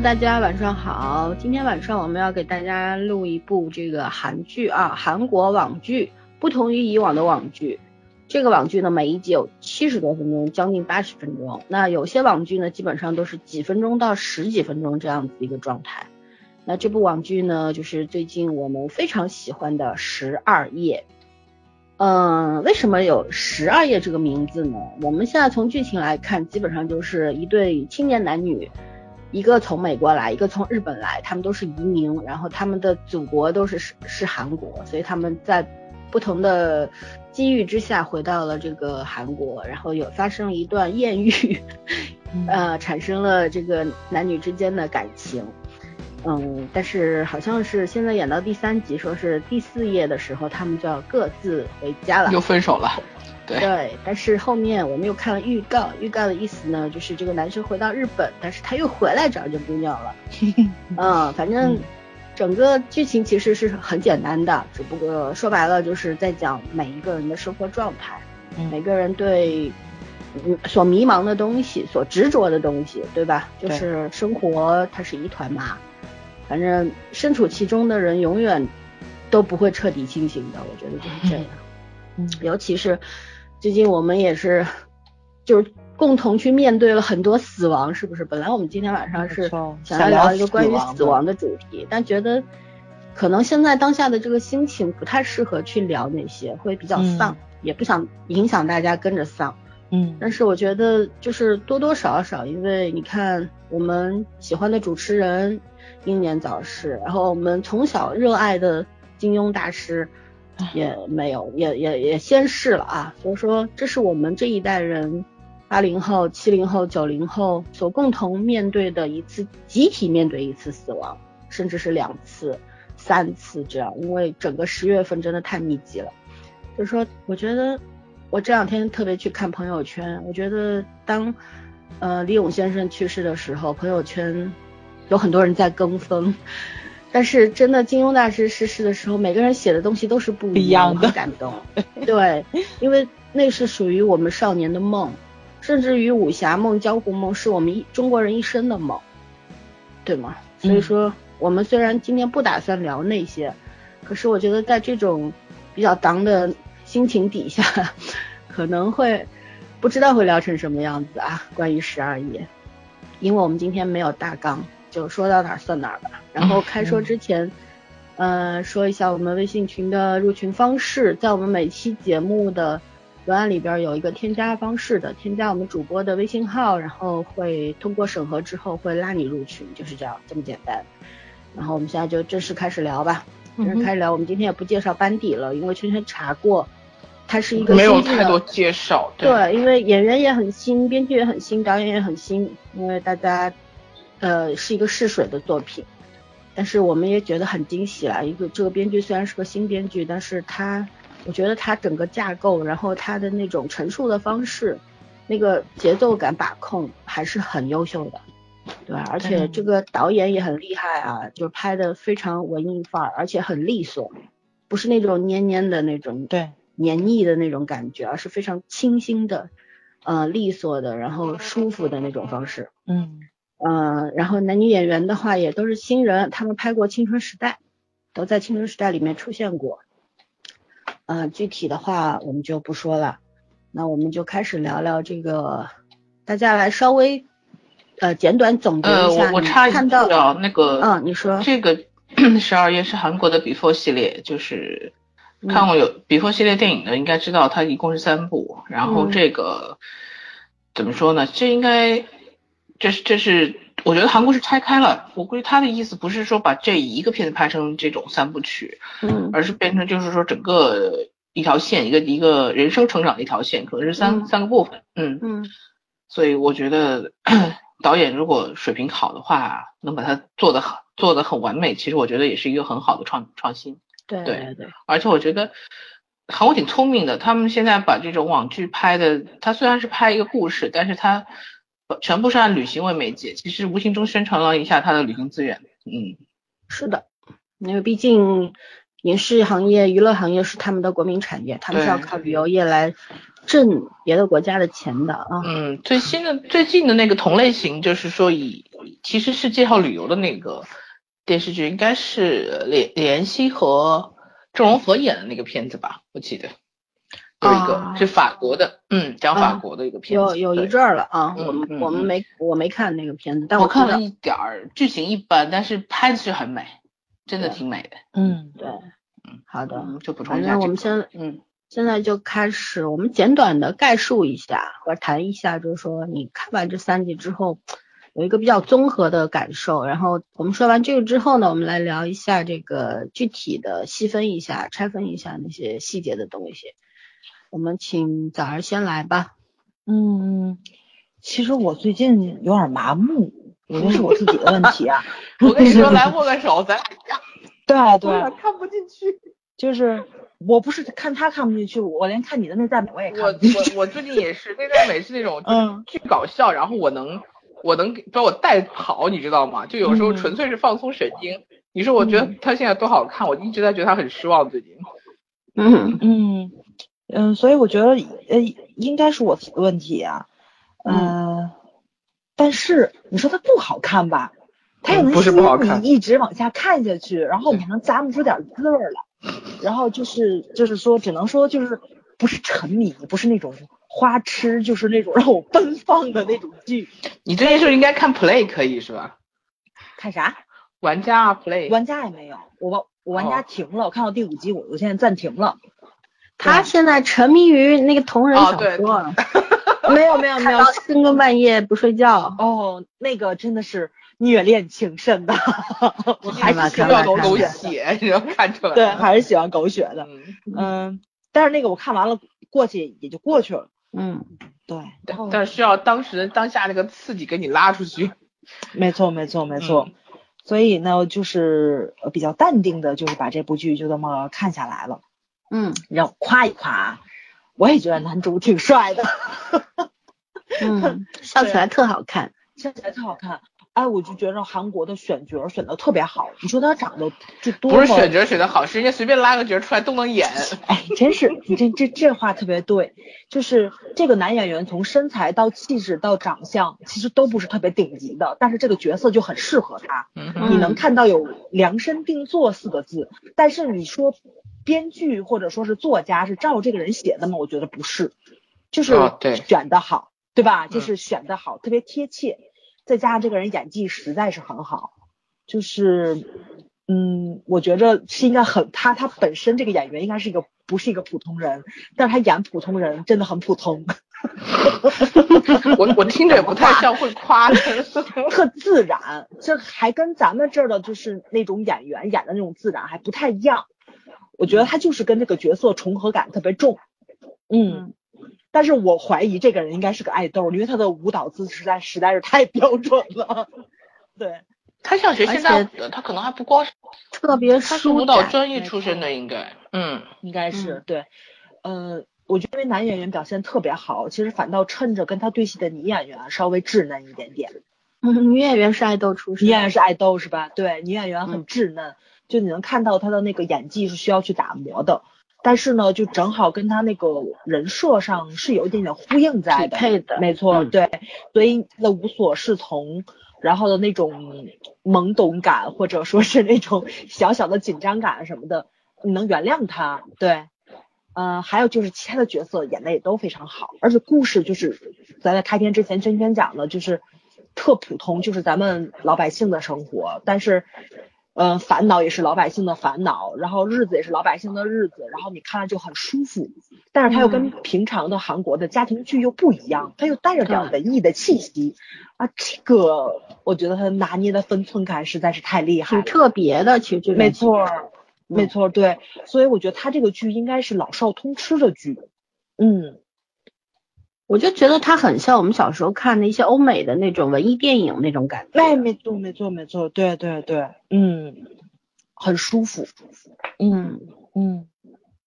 大家晚上好。今天晚上我们要给大家录一部这个韩剧啊，韩国网剧。不同于以往的网剧，这个网剧呢，每一集有七十多分钟，将近八十分钟。那有些网剧呢，基本上都是几分钟到十几分钟这样子一个状态。那这部网剧呢，就是最近我们非常喜欢的《十二夜》。嗯，为什么有《十二夜》这个名字呢？我们现在从剧情来看，基本上就是一对青年男女。一个从美国来，一个从日本来，他们都是移民，然后他们的祖国都是是是韩国，所以他们在不同的机遇之下回到了这个韩国，然后有发生一段艳遇，呃，产生了这个男女之间的感情，嗯，但是好像是现在演到第三集，说是第四页的时候，他们就要各自回家了，又分手了。对，但是后面我们又看了预告，预告的意思呢，就是这个男生回到日本，但是他又回来找这姑娘了。嗯，反正整个剧情其实是很简单的，只不过说白了就是在讲每一个人的生活状态，每个人对所迷茫的东西、所执着的东西，对吧？就是生活它是一团麻，反正身处其中的人永远都不会彻底清醒的，我觉得就是这样。嗯，尤其是。最近我们也是，就是共同去面对了很多死亡，是不是？本来我们今天晚上是想要聊一个关于死亡的主题，但觉得可能现在当下的这个心情不太适合去聊那些，会比较丧，也不想影响大家跟着丧。嗯。但是我觉得就是多多少少，因为你看我们喜欢的主持人英年早逝，然后我们从小热爱的金庸大师。也没有，也也也先试了啊。所以说，这是我们这一代人，八零后、七零后、九零后所共同面对的一次集体面对一次死亡，甚至是两次、三次这样。因为整个十月份真的太密集了。就是说，我觉得我这两天特别去看朋友圈，我觉得当呃李勇先生去世的时候，朋友圈有很多人在跟风。但是真的，金庸大师逝世的时候，每个人写的东西都是不一样的，感动。对，因为那是属于我们少年的梦，甚至于武侠梦、江湖梦是我们一中国人一生的梦，对吗？所以说，我们虽然今天不打算聊那些，可是我觉得在这种比较当的心情底下，可能会不知道会聊成什么样子啊。关于十二夜，因为我们今天没有大纲。就说到哪儿算哪儿吧。然后开说之前，呃，说一下我们微信群的入群方式，在我们每期节目的文案里边有一个添加方式的，添加我们主播的微信号，然后会通过审核之后会拉你入群，就是这样这么简单。然后我们现在就正式开始聊吧，正式开始聊。我们今天也不介绍班底了，因为圈圈查过，他是一个没有太多介绍。对，因为演员也很新，编剧也很新，导演也很新，因为大家。呃，是一个试水的作品，但是我们也觉得很惊喜啦。一个这个编剧虽然是个新编剧，但是他，我觉得他整个架构，然后他的那种陈述的方式，那个节奏感把控还是很优秀的，对吧？而且这个导演也很厉害啊，就拍的非常文艺范儿，而且很利索，不是那种黏黏的那种，对，黏腻的那种感觉，而是非常清新的，呃，利索的，然后舒服的那种方式，嗯。嗯，然后男女演员的话也都是新人，他们拍过《青春时代》，都在《青春时代》里面出现过。嗯，具体的话我们就不说了，那我们就开始聊聊这个，大家来稍微呃简短总结一下。呃，我我插一句啊，那个，嗯，你说这个 十二月是韩国的 Before 系列，就是看过有 Before 系列电影的应该知道，它一共是三部，然后这个怎么说呢？这应该。这是这是，我觉得韩国是拆开了。我估计他的意思不是说把这一个片子拍成这种三部曲，嗯，而是变成就是说整个一条线，一个一个人生成长的一条线，可能是三三个部分，嗯嗯。所以我觉得 导演如果水平好的话，能把它做的很做的很完美，其实我觉得也是一个很好的创创新。对对对。而且我觉得韩国挺聪明的，他们现在把这种网剧拍的，他虽然是拍一个故事，但是他。全部是按旅行为媒介，其实无形中宣传了一下他的旅行资源。嗯，是的，因为毕竟影视行业、娱乐行业是他们的国民产业，他们是要靠旅游业来挣别的国家的钱的啊。嗯，最新的、最近的那个同类型，就是说以其实是介绍旅游的那个电视剧，应该是连连熙和郑容和演的那个片子吧？我记得有一个是法国的，嗯，讲法国的一个片子，有有一阵儿了啊。我们我们没我没看那个片子，但我看了一点儿，剧情一般，但是拍的是很美，真的挺美的。嗯，对，嗯，好的，就补充一下。我们先嗯。现在就开始，我们简短的概述一下或者谈一下，就是说你看完这三集之后，有一个比较综合的感受。然后我们说完这个之后呢，我们来聊一下这个具体的细分一下、拆分一下那些细节的东西。我们请早儿先来吧。嗯，其实我最近有点麻木，我觉得是我自己的问题啊。我跟你说，来握个手，咱俩对对，看不进去，就是。我不是看他看不进去，我连看你的内在美我也看。我我我最近也是内在美是那种嗯巨搞笑，然后我能我能把我带跑，你知道吗？就有时候纯粹是放松神经。你说我觉得他现在多好看，我一直在觉得他很失望最近。嗯嗯嗯，所以我觉得呃应该是我的问题啊。嗯，但是你说它不好看吧？它又能吸引你一直往下看下去，然后你还能咂摸出点滋味来。然后就是就是说，只能说就是不是沉迷，不是那种花痴，就是那种让我奔放的那种剧。你最近是不是应该看 Play 可以是吧？看啥？玩家啊 Play。玩家也没有，我我玩家停了，我看到第五集我我现在暂停了。他现在沉迷于那个同人小说。没有没有没有，深更半夜不睡觉。哦，那个真的是。虐恋情深的，我还是喜欢狗血，你能看出来？对，还是喜欢狗血的。嗯，但是那个我看完了，过去也就过去了。嗯，对。但是需要当时当下那个刺激给你拉出去。没错，没错，没错。所以呢，就是比较淡定的，就是把这部剧就这么看下来了。嗯，让我夸一夸，我也觉得男主挺帅的。嗯，笑起来特好看，笑起来特好看。哎，我就觉得韩国的选角选的特别好。你说他长得就多不是选角选的好，是人家随便拉个角出来都能演。哎，真是你这这这话特别对，就是这个男演员从身材到气质到长相，其实都不是特别顶级的，但是这个角色就很适合他。你能看到有量身定做四个字，但是你说编剧或者说是作家是照这个人写的吗？我觉得不是，就是选的好，对吧？就是选的好，特别贴切。再加上这个人演技实在是很好，就是，嗯，我觉着是应该很他他本身这个演员应该是一个不是一个普通人，但是他演普通人真的很普通。我我听着也不太像会夸的，特自然，这还跟咱们这儿的就是那种演员演的那种自然还不太一样。我觉得他就是跟这个角色重合感特别重，嗯。但是我怀疑这个人应该是个爱豆，因为他的舞蹈姿势实在实在是太标准了。对，他像学现在的，他可能还不光是特别，他是舞蹈专业出身的，应该，嗯，应该是对。呃，我觉得因为男演员表现特别好，其实反倒趁着跟他对戏的女演员稍微稚嫩一点点。嗯，女演员是爱豆出身，女演员是爱豆是吧？对，女演员很稚嫩，就你能看到他的那个演技是需要去打磨的。但是呢，就正好跟他那个人设上是有一点点呼应在的，配的，没错，对，所以那无所适从，然后的那种懵懂感，或者说是那种小小的紧张感什么的，你能原谅他，对，呃，还有就是其他的角色演的也都非常好，而且故事就是咱在开篇之前圈圈讲的，就是特普通，就是咱们老百姓的生活，但是。嗯，烦恼也是老百姓的烦恼，然后日子也是老百姓的日子，然后你看了就很舒服。但是它又跟平常的韩国的家庭剧又不一样，它又带着点文艺的气息啊。这个我觉得它拿捏的分寸感实在是太厉害，挺特别的。其实没错，没错，对。所以我觉得它这个剧应该是老少通吃的剧。嗯。我就觉得它很像我们小时候看的一些欧美的那种文艺电影那种感觉。哎，没错，没错，没错，对对对，嗯，很舒服，嗯嗯，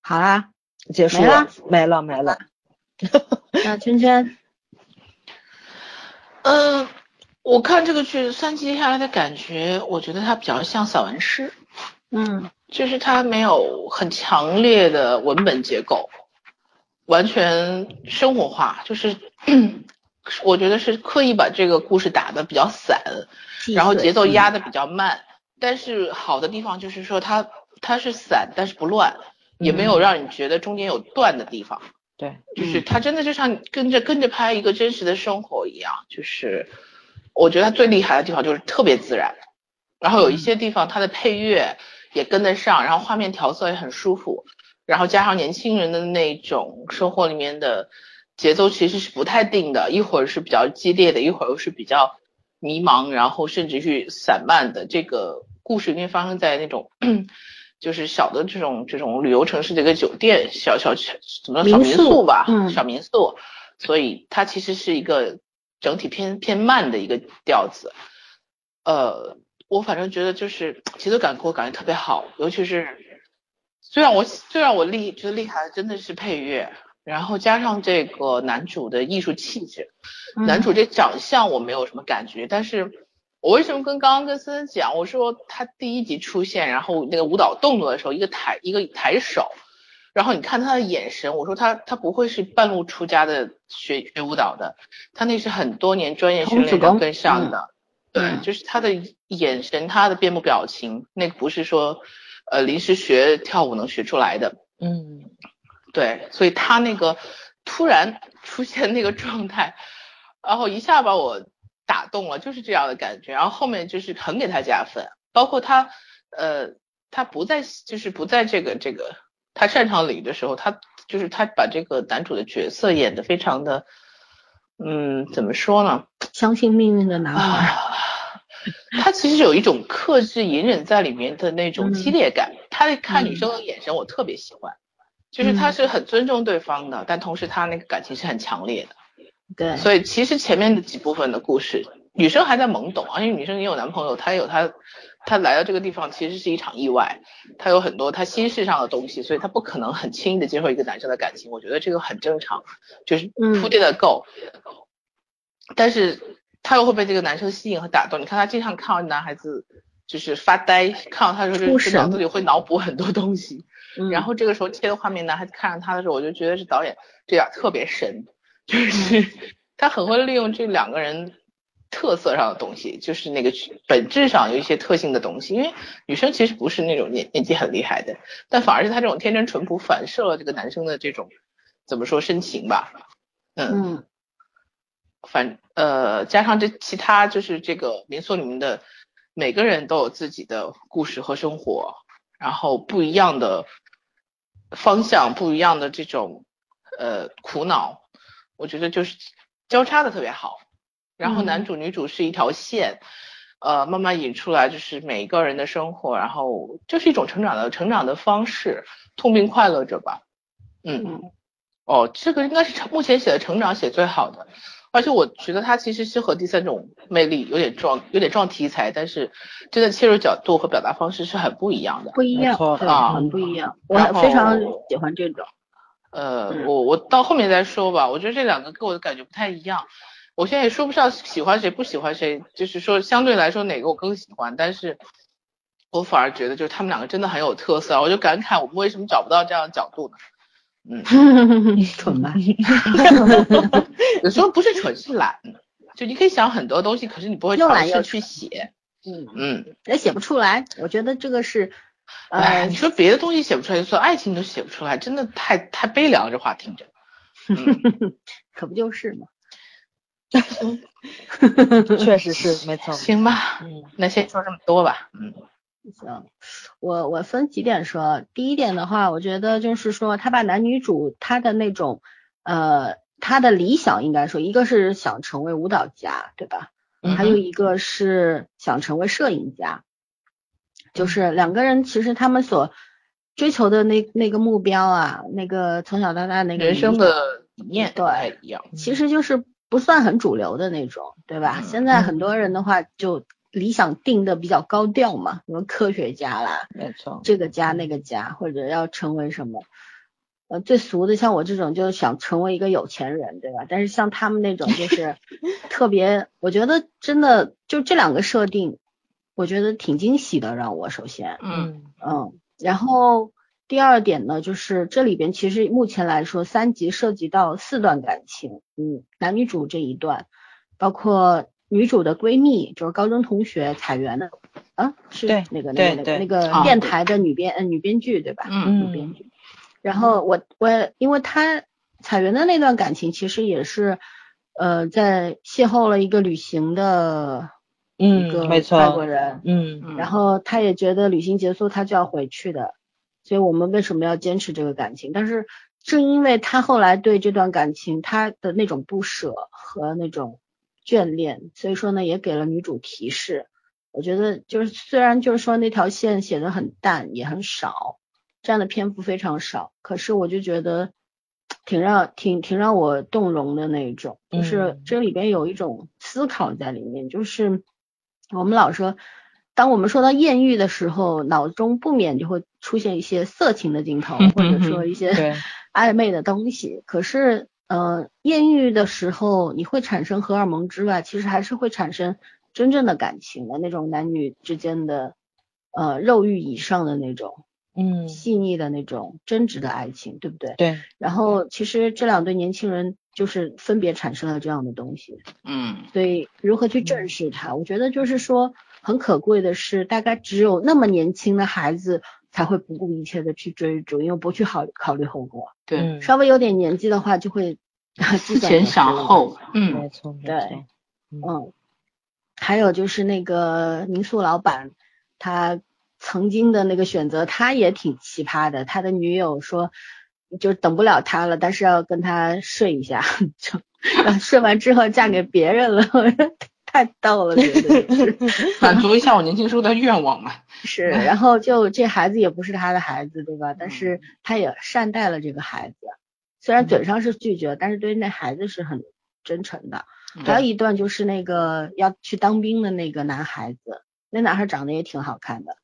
好啦，结束了，没了没了。那圈圈，嗯，我看这个剧三集下来的感觉，我觉得它比较像散文诗，嗯，就是它没有很强烈的文本结构。完全生活化，就是 我觉得是刻意把这个故事打的比较散，然后节奏压的比较慢。但是好的地方就是说它它是散，但是不乱，也没有让你觉得中间有断的地方。对，就是它真的就像跟着跟着拍一个真实的生活一样。就是我觉得它最厉害的地方就是特别自然，然后有一些地方它的配乐也跟得上，然后画面调色也很舒服，然后加上年轻人的那种生活里面的节奏其实是不太定的，一会儿是比较激烈的，一会儿又是比较迷茫，然后甚至去散漫的。这个故事因为发生在那种。就是小的这种这种旅游城市的一个酒店，小小怎么小民宿吧，小民宿，所以它其实是一个整体偏偏慢的一个调子。呃，我反正觉得就是节奏感给我感觉特别好，尤其是最让我最让我厉觉得厉害的真的是配乐，然后加上这个男主的艺术气质，男主这长相我没有什么感觉，但是。我为什么跟刚刚跟森森讲？我说他第一集出现，然后那个舞蹈动作的时候，一个抬一个抬手，然后你看他的眼神，我说他他不会是半路出家的学学舞蹈的，他那是很多年专业训练跟上的，对，就是他的眼神，他的面部表情，那个不是说呃临时学跳舞能学出来的，嗯，对，所以他那个突然出现那个状态，然后一下把我。打动了，就是这样的感觉。然后后面就是很给他加分，包括他，呃，他不在，就是不在这个这个他擅长领域的时候，他就是他把这个男主的角色演的非常的，嗯，怎么说呢？相信命运的男孩。他其实有一种克制、隐忍在里面的那种激烈感。他看女生的眼神，我特别喜欢，就是他是很尊重对方的，但同时他那个感情是很强烈的。对，所以其实前面的几部分的故事，女生还在懵懂，而且女生也有男朋友，她有她，她来到这个地方其实是一场意外，她有很多她心事上的东西，所以她不可能很轻易的接受一个男生的感情，我觉得这个很正常，就是铺垫的够，但是她又会被这个男生吸引和打动，你看他经常看到男孩子就是发呆，看到他的时候，就脑子里会脑补很多东西，然后这个时候切的画面，男孩子看着他的时候，我就觉得这导演这点特别神。就是他很会利用这两个人特色上的东西，就是那个本质上有一些特性的东西。因为女生其实不是那种年年纪很厉害的，但反而是他这种天真淳朴反射了这个男生的这种怎么说深情吧。嗯，反呃加上这其他就是这个民宿里面的每个人都有自己的故事和生活，然后不一样的方向，不一样的这种呃苦恼。我觉得就是交叉的特别好，然后男主女主是一条线，呃，慢慢引出来就是每一个人的生活，然后就是一种成长的成长的方式，痛并快乐着吧。嗯，哦，这个应该是成目前写的成长写最好的，而且我觉得它其实是和第三种魅力有点撞有点撞题材，但是真的切入角度和表达方式是很不一样的，不一样啊，很不一样，我非常喜欢这种。呃，我我到后面再说吧。我觉得这两个给我的感觉不太一样。我现在也说不上喜欢谁不喜欢谁，就是说相对来说哪个我更喜欢。但是我反而觉得就是他们两个真的很有特色。我就感慨我们为什么找不到这样的角度呢？嗯，蠢吧？有时候不是蠢是懒。就你可以想很多东西，可是你不会尝试去写。嗯嗯，也写不出来。我觉得这个是。哎，你说别的东西写不出来，就说爱情都写不出来，真的太太悲凉，这话听着。可不就是吗？确实是，没错。行吧，嗯，那先说这么多吧。嗯，行，我我分几点说。第一点的话，我觉得就是说，他把男女主他的那种呃，他的理想应该说，一个是想成为舞蹈家，对吧？还有一个是想成为摄影家。就是两个人，其实他们所追求的那那个目标啊，那个从小到大那个人生的理念对一样，其实就是不算很主流的那种，对吧？现在很多人的话，就理想定的比较高调嘛，什么科学家啦，没错，这个家那个家，或者要成为什么，呃，最俗的像我这种，就是想成为一个有钱人，对吧？但是像他们那种，就是 特别，我觉得真的就这两个设定。我觉得挺惊喜的，让我首先，嗯嗯，然后第二点呢，就是这里边其实目前来说，三集涉及到四段感情，嗯，男女主这一段，包括女主的闺蜜，就是高中同学彩媛的，啊，是那个那个那个那个电台的女编呃女编剧对吧？嗯，女编剧。然后我我因为她彩媛的那段感情，其实也是呃在邂逅了一个旅行的嗯一个外国人，嗯，然后她也觉得旅行结束她就要回去的。所以我们为什么要坚持这个感情？但是正因为他后来对这段感情他的那种不舍和那种眷恋，所以说呢也给了女主提示。我觉得就是虽然就是说那条线写的很淡也很少，占的篇幅非常少，可是我就觉得挺让挺挺让我动容的那一种，就是这里边有一种思考在里面，就是我们老说。当我们说到艳遇的时候，脑中不免就会出现一些色情的镜头，或者说一些 暧昧的东西。可是，呃，艳遇的时候，你会产生荷尔蒙之外，其实还是会产生真正的感情的那种男女之间的，呃，肉欲以上的那种，嗯，细腻的那种真挚的爱情，对不对？对。然后，其实这两对年轻人就是分别产生了这样的东西，嗯。所以，如何去正视它？我觉得就是说。很可贵的是，大概只有那么年轻的孩子才会不顾一切的去追逐，因为不去考考虑后果。对，稍微有点年纪的话，就会 思前想后。嗯，没错，对，嗯，还有就是那个民宿老板，他曾经的那个选择，他也挺奇葩的。他的女友说，就等不了他了，但是要跟他睡一下，就 睡完之后嫁给别人了。太逗了，满足一下我年轻时候的愿望嘛。是，然后就这孩子也不是他的孩子，对吧？但是他也善待了这个孩子，虽然嘴上是拒绝，但是对那孩子是很真诚的。还有一段就是那个要去当兵的那个男孩子，那男孩长得也挺好看的，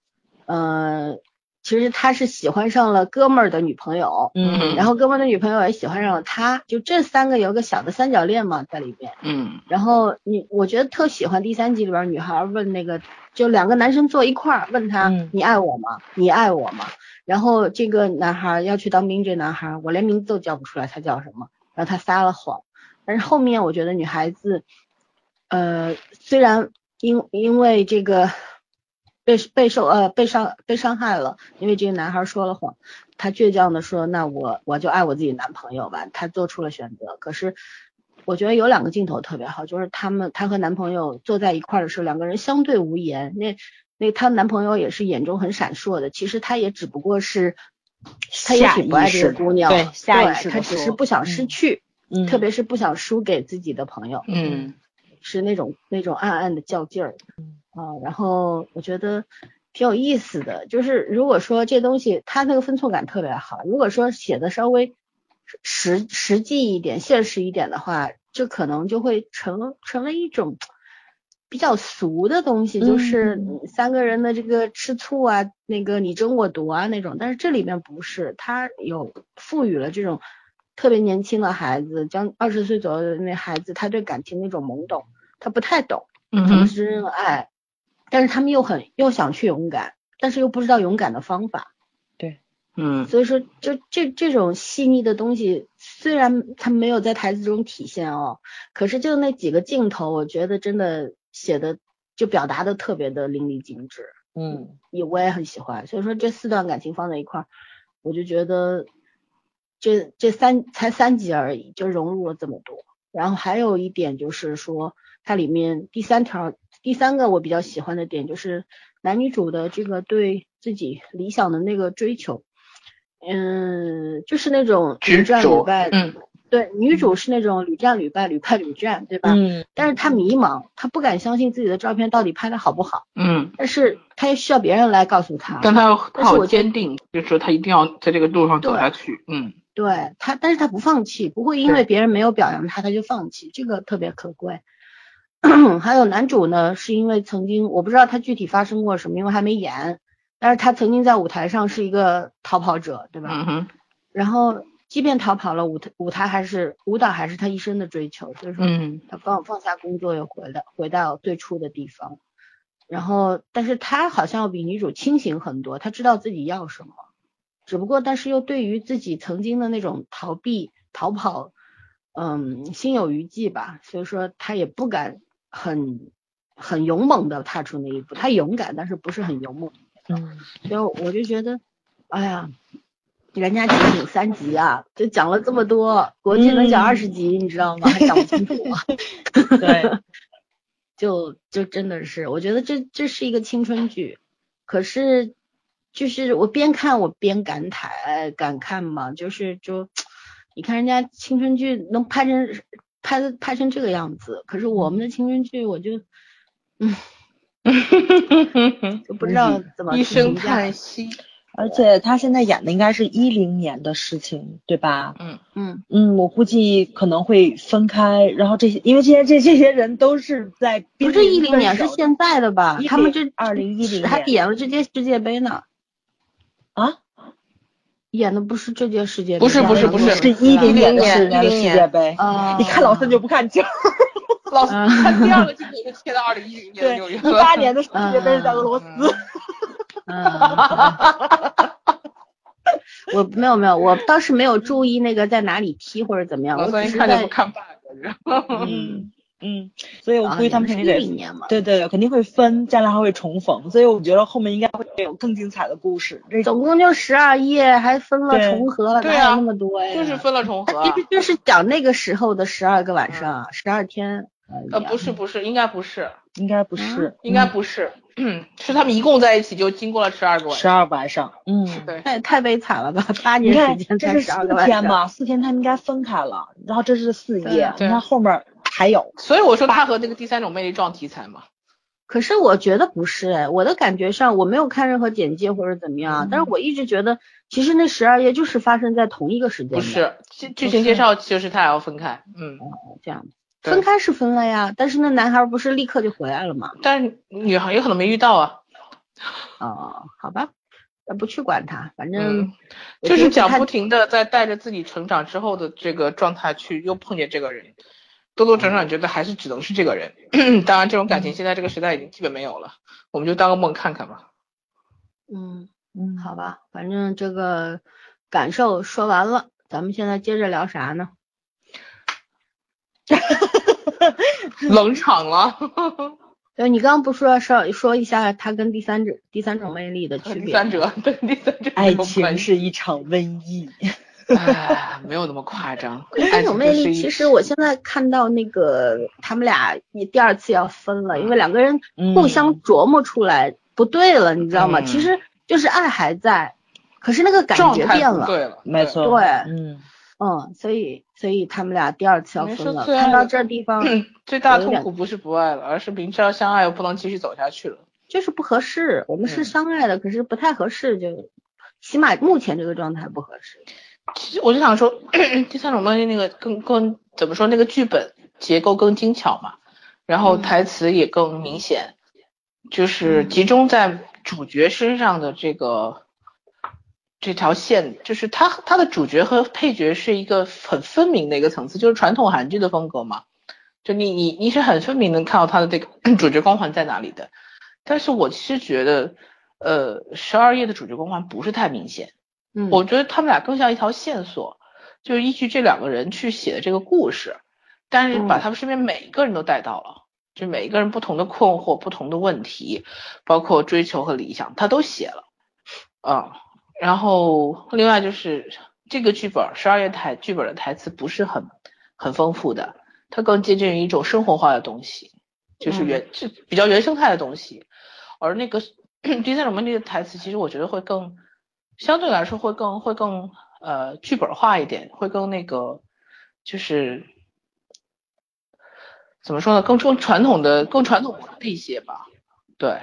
嗯。其实他是喜欢上了哥们儿的女朋友，嗯，然后哥们儿的女朋友也喜欢上了他，就这三个有个小的三角恋嘛在里边，嗯，然后你我觉得特喜欢第三集里边女孩问那个，就两个男生坐一块儿问他你爱我吗？你爱我吗？然后这个男孩要去当兵，这男孩我连名字都叫不出来他叫什么，然后他撒了谎，但是后面我觉得女孩子，呃，虽然因因为这个。被被受呃被伤被伤害了，因为这个男孩说了谎，他倔强的说那我我就爱我自己男朋友吧，他做出了选择。可是我觉得有两个镜头特别好，就是他们他和男朋友坐在一块的时候，两个人相对无言。那那她男朋友也是眼中很闪烁的，其实他也只不过是他也挺不爱这个姑娘，对，下意识他只是不想失去，特别是不想输给自己的朋友，嗯，是那种那种暗暗的较劲儿。啊，然后我觉得挺有意思的，就是如果说这东西它那个分寸感特别好，如果说写的稍微实实际一点、现实一点的话，这可能就会成成为一种比较俗的东西，就是三个人的这个吃醋啊，那个你争我夺啊那种。但是这里面不是，它有赋予了这种特别年轻的孩子，将二十岁左右的那孩子，他对感情那种懵懂，他不太懂什么是爱。但是他们又很又想去勇敢，但是又不知道勇敢的方法。对，嗯，所以说就这这种细腻的东西，虽然他没有在台词中体现哦，可是就那几个镜头，我觉得真的写的就表达的特别的淋漓尽致。嗯，也我也很喜欢。所以说这四段感情放在一块儿，我就觉得这这三才三集而已，就融入了这么多。然后还有一点就是说，它里面第三条。第三个我比较喜欢的点就是男女主的这个对自己理想的那个追求，嗯，就是那种屡战屡败，嗯，对，女主是那种屡战屡败，屡败屡战，对吧？嗯，但是她迷茫，她不敢相信自己的照片到底拍的好不好，嗯，但是她也需要别人来告诉她，但她好坚定，就是说她一定要在这个路上走下去，嗯，对她，但是她不放弃，不会因为别人没有表扬她，她就放弃，这个特别可贵。还有男主呢，是因为曾经我不知道他具体发生过什么，因为还没演，但是他曾经在舞台上是一个逃跑者，对吧？然后即便逃跑了，舞台舞台还是舞蹈还是他一生的追求，所以说他放放下工作又回来回到最初的地方。然后，但是他好像要比女主清醒很多，他知道自己要什么，只不过但是又对于自己曾经的那种逃避、逃跑，嗯，心有余悸吧，所以说他也不敢很很勇猛的踏出那一步，他勇敢，但是不是很勇猛。嗯，所以我就觉得，哎呀，人家讲有三集啊，就讲了这么多，国剧能讲二十集，你知道吗？还讲不清楚。对，就就真的是，我觉得这这是一个青春剧，可是就是我边看我边感慨感慨嘛，就是就 你看人家青春剧能拍成拍的拍成这个样子，可是我们的青春剧我就嗯。就不知道怎么一声叹息。而且他现在演的应该是一零年的事情，对吧？嗯嗯嗯，我估计可能会分开，然后这些因为这些这这些人都是在不是一零年，是现在的吧？他们这二零一零还演了这届世界杯呢。啊？演的不是这届世界杯，不是不是不是，是一零年的世界杯。啊！你看老孙就不看球。老孙看第二个镜头是切到二零一零年六月一八年的世界杯是在俄罗斯。嗯，我没有没有，我倒是没有注意那个在哪里踢或者怎么样。我只是在看 bug，嗯嗯，所以我估计他们肯定得年嘛，对对，肯定会分，将来还会重逢，所以我觉得后面应该会有更精彩的故事。这总共就十二页，还分了重合了，哪有那么多呀？就是分了重合，其实就是讲那个时候的十二个晚上，十二天。呃，不是不是，应该不是，应该不是，应该不是，是他们一共在一起就经过了十二个晚上，十二晚上，嗯，对，太太悲惨了吧，八年时间才十二个晚上，四天嘛，四天他们应该分开了，然后这是四页，你看后面还有，所以我说他和那个第三种魅力撞题材嘛。可是我觉得不是哎，我的感觉上我没有看任何简介或者怎么样，但是我一直觉得其实那十二页就是发生在同一个时间，不是剧剧情介绍就是他要分开，嗯，这样。分开是分了呀，但是那男孩不是立刻就回来了吗？但是女孩有可能没遇到啊。哦，好吧，那不去管他，反正就是讲不停的在带着自己成长之后的这个状态去又碰见这个人，多多少少觉得还是只能是这个人。当然，这种感情现在这个时代已经基本没有了，我们就当个梦看看吧。嗯嗯，好吧，反正这个感受说完了，咱们现在接着聊啥呢？冷场了。对，你刚刚不说说说一下他跟第三者第三种魅力的区别？第三者对第三者，爱情是一场瘟疫。哎，没有那么夸张。第三种魅力，其实我现在看到那个他们俩第二次要分了，因为两个人互相琢磨出来不对了，你知道吗？其实就是爱还在，可是那个感觉变了。对了，没错。对，嗯。嗯，所以所以他们俩第二次要分了。看到这地方，最大痛苦不是不爱了，而是明知道相爱又不能继续走下去了，就是不合适。我们是相爱的，可是不太合适，就起码目前这个状态不合适。其实我就想说，第三种东西那个更更怎么说，那个剧本结构更精巧嘛，然后台词也更明显，就是集中在主角身上的这个。这条线就是他他的主角和配角是一个很分明的一个层次，就是传统韩剧的风格嘛。就你你你是很分明能看到他的这个主角光环在哪里的。但是我其实觉得，呃，十二夜的主角光环不是太明显。嗯，我觉得他们俩更像一条线索，就是依据这两个人去写的这个故事，但是把他们身边每一个人都带到了，就每一个人不同的困惑、不同的问题，包括追求和理想，他都写了。啊。然后，另外就是这个剧本十二月台剧本的台词不是很很丰富的，它更接近于一种生活化的东西，就是原是比较原生态的东西。而那个 第三种问题的台词，其实我觉得会更相对来说会更会更呃剧本化一点，会更那个就是怎么说呢？更更传统的更传统的一些吧，对。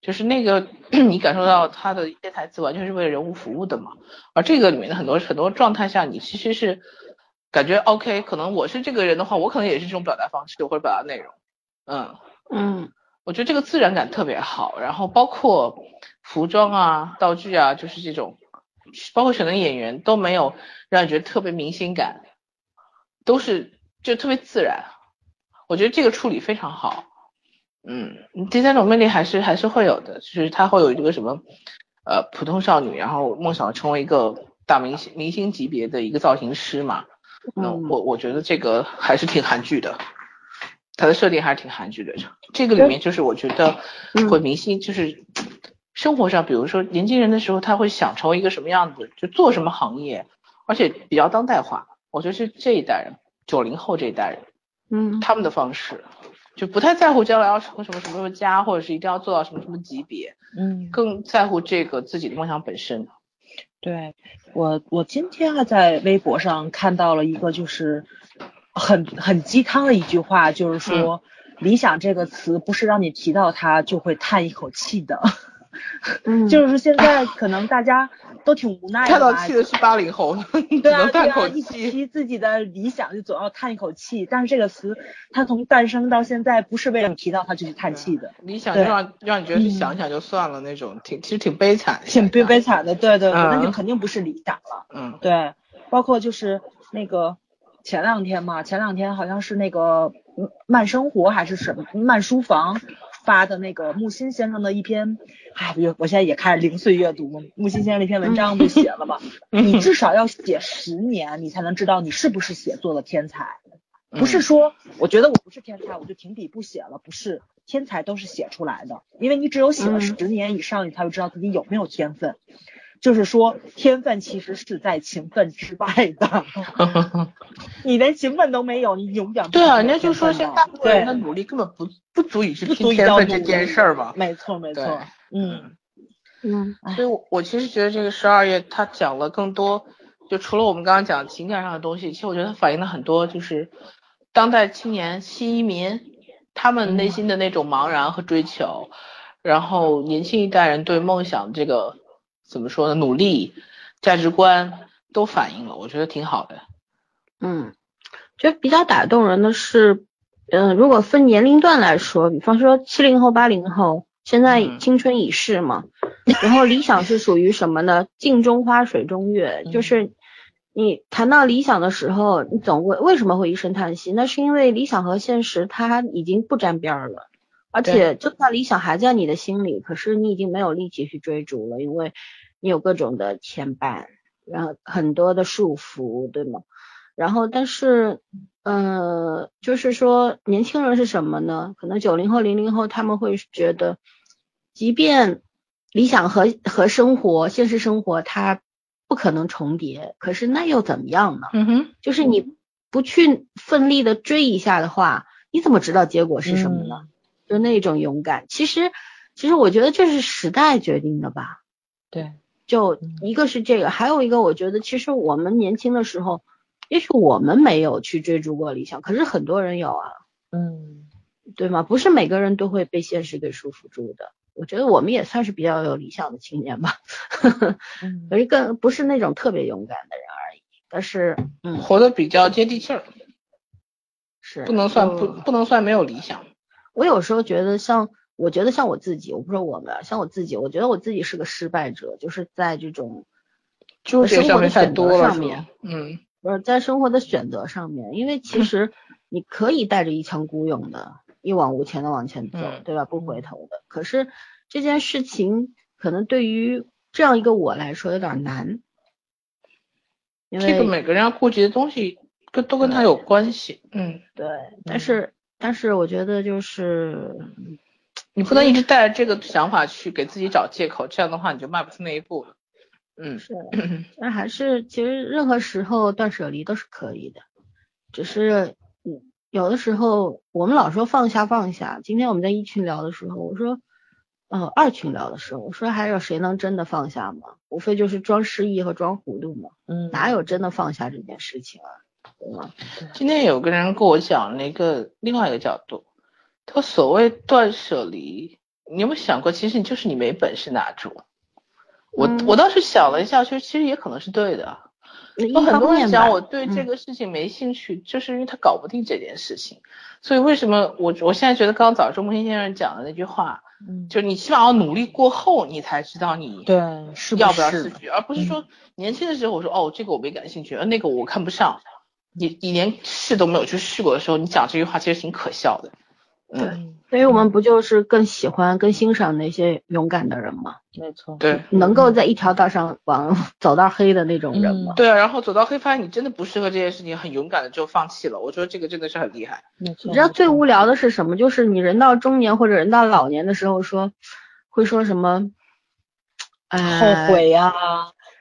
就是那个，你感受到他的一些台词完全是为了人物服务的嘛？而这个里面的很多很多状态下，你其实是感觉 OK，可能我是这个人的话，我可能也是这种表达方式或者表达内容。嗯嗯，我觉得这个自然感特别好，然后包括服装啊、道具啊，就是这种，包括选的演员都没有让你觉得特别明星感，都是就特别自然。我觉得这个处理非常好。嗯，第三种魅力还是还是会有的，就是他会有一个什么，呃普通少女，然后梦想成为一个大明星明星级别的一个造型师嘛。那我我觉得这个还是挺韩剧的，它的设定还是挺韩剧的。这个里面就是我觉得，会明星就是生活上，比如说年轻人的时候，他会想成为一个什么样子，就做什么行业，而且比较当代化。我觉得是这一代人，九零后这一代人，嗯，他们的方式就不太在乎将来要成什么什么什么家，或者是一定要做到什么什么级别，嗯，更在乎这个自己的梦想本身。对我，我今天还在微博上看到了一个，就是很很鸡汤的一句话，就是说“理想”这个词不是让你提到它就会叹一口气的。嗯，就是现在可能大家都挺无奈的，叹到气的是八零后，对啊，叹口气，提自己的理想就总要叹一口气。但是这个词，它从诞生到现在，不是为了你提到它就去叹气的。理想就让让你觉得去想想就算了那种，挺其实挺悲惨，挺悲悲惨的。对对对，那就肯定不是理想了。嗯，对，包括就是那个前两天嘛，前两天好像是那个慢生活还是什么慢书房。发的那个木心先生的一篇，哎，我我现在也开始零碎阅读木心先生那篇文章，不写了吗？你 至少要写十年，你才能知道你是不是写作的天才。不是说我觉得我不是天才，我就停笔不写了。不是，天才都是写出来的，因为你只有写了十年以上，你才会知道自己有没有天分。就是说，天分其实是在勤奋之外的。你连勤奋都没有，你永远对啊，人家就说现在大部分人的努力根本不不足以去拼天分这件事儿吧。没错没错，嗯嗯，所以我我其实觉得这个十二月他讲了更多，就除了我们刚刚讲情感上的东西，其实我觉得它反映了很多，就是当代青年新移民他们内心的那种茫然和追求，然后年轻一代人对梦想这个。怎么说呢？努力、价值观都反映了，我觉得挺好的。嗯，觉得比较打动人的是，嗯，如果分年龄段来说，比方说七零后、八零后，现在青春已逝嘛，然后理想是属于什么呢？镜中花，水中月，就是你谈到理想的时候，你总会为什么会一声叹息？那是因为理想和现实它已经不沾边了。而且，就算理想还在你的心里，可是你已经没有力气去追逐了，因为你有各种的牵绊，然后很多的束缚，对吗？然后，但是，呃，就是说，年轻人是什么呢？可能九零后、零零后他们会觉得，即便理想和和生活、现实生活它不可能重叠，可是那又怎么样呢？嗯哼，就是你不去奋力的追一下的话，你怎么知道结果是什么呢？就那种勇敢，其实，其实我觉得这是时代决定的吧。对，就一个是这个，还有一个，我觉得其实我们年轻的时候，也许我们没有去追逐过理想，可是很多人有啊。嗯，对吗？不是每个人都会被现实给束缚住的。我觉得我们也算是比较有理想的青年吧。嗯，可是更不是那种特别勇敢的人而已。但是，嗯，活得比较接地气儿，是不能算不不能算没有理想。我有时候觉得，像我觉得像我自己，我不说我们，像我自己，我觉得我自己是个失败者，就是在这种生活的选择上面，嗯，不是在生活的选择上面，因为其实你可以带着一腔孤勇的，一往无前的往前走，对吧？不回头的。可是这件事情可能对于这样一个我来说有点难，因为这个每个人要顾及的东西跟都跟他有关系，嗯，对，但是。但是我觉得就是，你不能一直带着这个想法去给自己找借口，这样的话你就迈不出那一步了。嗯，是，那还是其实任何时候断舍离都是可以的，只是嗯有的时候我们老说放下放下。今天我们在一群聊的时候，我说，呃二群聊的时候，我说还有谁能真的放下吗？无非就是装失忆和装糊涂嘛。嗯，哪有真的放下这件事情啊？今天有个人跟我讲了一个另外一个角度，他所谓断舍离，你有没有想过，其实你就是你没本事拿住。我我当时想了一下，其实其实也可能是对的。有很多人讲我对这个事情没兴趣，就是因为他搞不定这件事情。所以为什么我我现在觉得刚早周木心先生讲的那句话，就是你起码要努力过后，你才知道你对要不要试去，而不是说年轻的时候我说哦这个我没感兴趣，呃那个我看不上。你你连试都没有去试过的时候，你讲这句话其实挺可笑的。对嗯，所以我们不就是更喜欢、更欣赏那些勇敢的人吗？没错，对。能够在一条道上往走到黑的那种人吗？对啊，然后走到黑发现你真的不适合这件事情，很勇敢的就放弃了。我觉得这个真的是很厉害。没错。你知道最无聊的是什么？就是你人到中年或者人到老年的时候说，会说什么？后悔呀，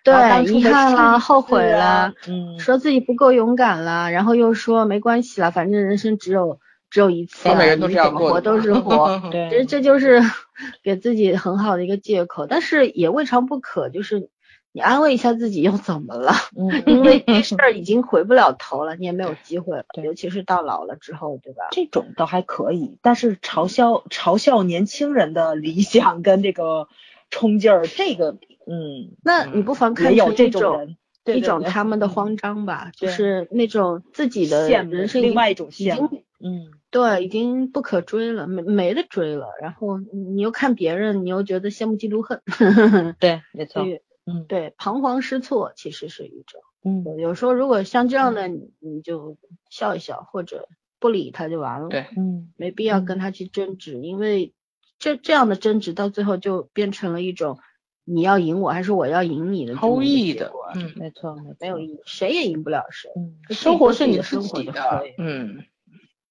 对，遗憾啦，后悔啦，嗯，说自己不够勇敢啦，然后又说没关系啦，反正人生只有只有一次，每个人都这样活都是活，对，其实这就是 给自己很好的一个借口，但是也未尝不可，就是你安慰一下自己又怎么了？嗯，因为这事儿已经回不了头了，你也没有机会了，尤其是到老了之后，对吧？这种倒还可以，但是嘲笑嘲笑年轻人的理想跟这个冲劲儿，这个。嗯，那你不妨看出这种一种他们的慌张吧，就是那种自己的人生另外一种已经嗯，对，已经不可追了，没没得追了。然后你又看别人，你又觉得羡慕嫉妒恨，对，没错，嗯，对，彷徨失措其实是一种，嗯，有时候如果像这样的，你你就笑一笑或者不理他就完了，对，嗯，没必要跟他去争执，因为这这样的争执到最后就变成了一种。你要赢我还是我要赢你的？毫无意义的，嗯，没错，没有意义，谁也赢不了谁。嗯，生活是你的生活的，嗯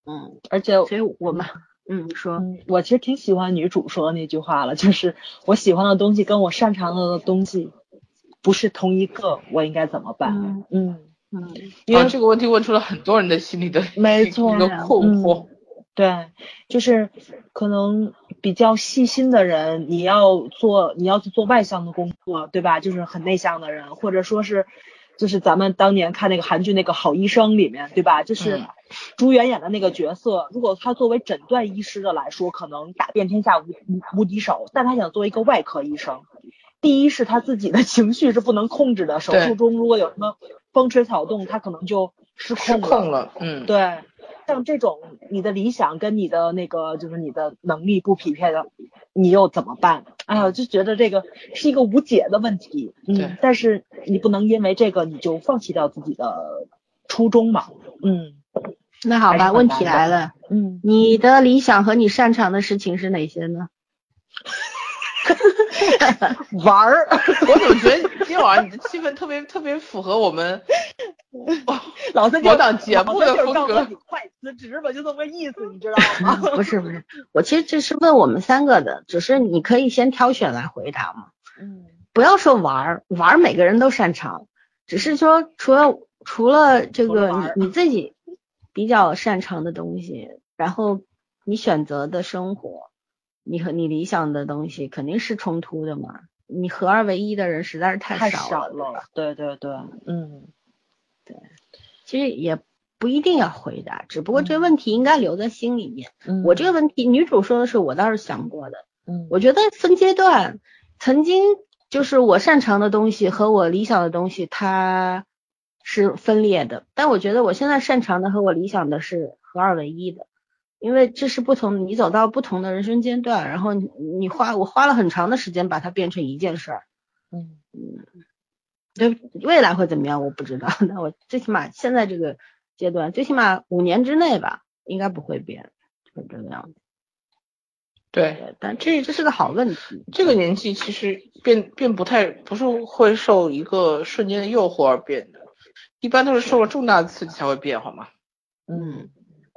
嗯，而且所以我们，嗯，说，我其实挺喜欢女主说的那句话了，就是我喜欢的东西跟我擅长的东西不是同一个，我应该怎么办？嗯嗯，因为这个问题问出了很多人的心里的没错的困惑。对，就是可能比较细心的人，你要做你要去做外向的工作，对吧？就是很内向的人，或者说是，就是咱们当年看那个韩剧那个好医生里面，对吧？就是朱媛演的那个角色，如果他作为诊断医师的来说，可能打遍天下无无敌手，但他想做一个外科医生，第一是他自己的情绪是不能控制的，手术中如果有什么风吹草动，他可能就失控了，嗯，对。像这种你的理想跟你的那个就是你的能力不匹配的，你又怎么办？哎呀，就觉得这个是一个无解的问题。嗯，但是你不能因为这个你就放弃掉自己的初衷嘛。嗯，那好吧，问题来了。嗯，你的理想和你擅长的事情是哪些呢？玩儿，我怎么觉得今天晚上你的气氛特别特别符合我们 老三国档节目的风格？快辞职吧，就这么个意思，你知道吗？不是不是，我其实这是问我们三个的，只是你可以先挑选来回答嘛。嗯，不要说玩儿，玩儿每个人都擅长，只是说除了除了这个你你自己比较擅长的东西，然后你选择的生活。你和你理想的东西肯定是冲突的嘛？你合二为一的人实在是太少了。对对对，嗯，对，其实也不一定要回答，只不过这个问题应该留在心里面。我这个问题，女主说的是我倒是想过的。嗯，我觉得分阶段，曾经就是我擅长的东西和我理想的东西，它是分裂的。但我觉得我现在擅长的和我理想的是合二为一的。因为这是不同，你走到不同的人生阶段，然后你花我花了很长的时间把它变成一件事儿，嗯嗯，对，未来会怎么样我不知道，那我最起码现在这个阶段，最起码五年之内吧，应该不会变，就这个样子。对，但这这是个好问题。这个年纪其实变变不太不是会受一个瞬间的诱惑而变的，一般都是受了重大的刺激才会变，好吗？嗯。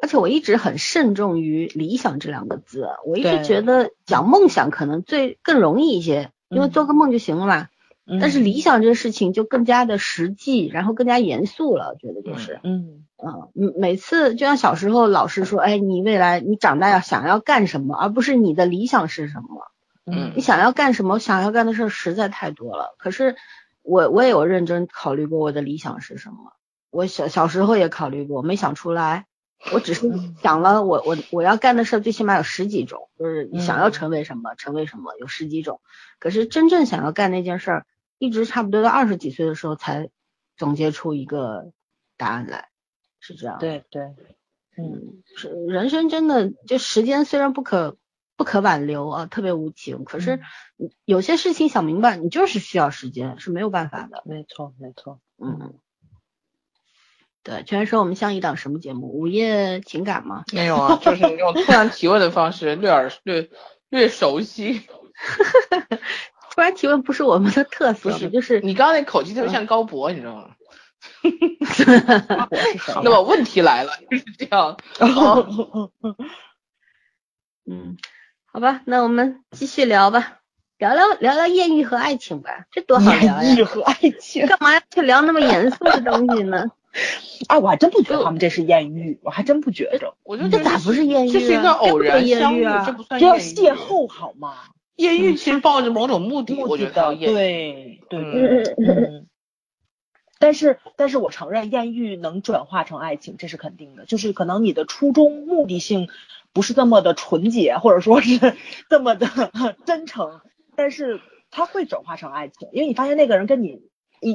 而且我一直很慎重于理想这两个字，我一直觉得讲梦想可能最更容易一些，因为做个梦就行了嘛。但是理想这个事情就更加的实际，然后更加严肃了，我觉得就是，嗯嗯，每次就像小时候老师说，哎，你未来你长大要想要干什么，而不是你的理想是什么。嗯，你想要干什么？想要干的事实在太多了。可是我我也有认真考虑过我的理想是什么，我小小时候也考虑过，没想出来。我只是想了，我我我要干的事儿最起码有十几种，就是想要成为什么，成为什么有十几种。可是真正想要干那件事儿，一直差不多到二十几岁的时候才总结出一个答案来，是这样。对对，嗯，是人生真的就时间虽然不可不可挽留啊，特别无情，可是有些事情想明白，你就是需要时间，是没有办法的。没错没错，嗯。对，居然说我们像一档什么节目？午夜情感吗？没有啊，就是用突然提问的方式，略耳略略熟悉。突然提问不是我们的特色，是就是你刚刚那口气特别像高博，你知道吗？我是谁？那么问题来了，就是这样。嗯，好吧，那我们继续聊吧，聊聊聊聊艳遇和爱情吧，这多好聊呀！艳遇和爱情，干嘛要去聊那么严肃的东西呢？哎，我还真不觉得他们这是艳遇，我还真不觉着。我就觉得这咋不是艳遇啊？这是一个偶然相遇，啊，这不算艳遇。邂逅好吗？艳遇其实抱着某种目的，我觉得的。对对嗯对，嗯。但是，但是我承认艳遇能转化成爱情，这是肯定的。就是可能你的初衷目的性不是这么的纯洁，或者说是这么的 真诚，但是它会转化成爱情，因为你发现那个人跟你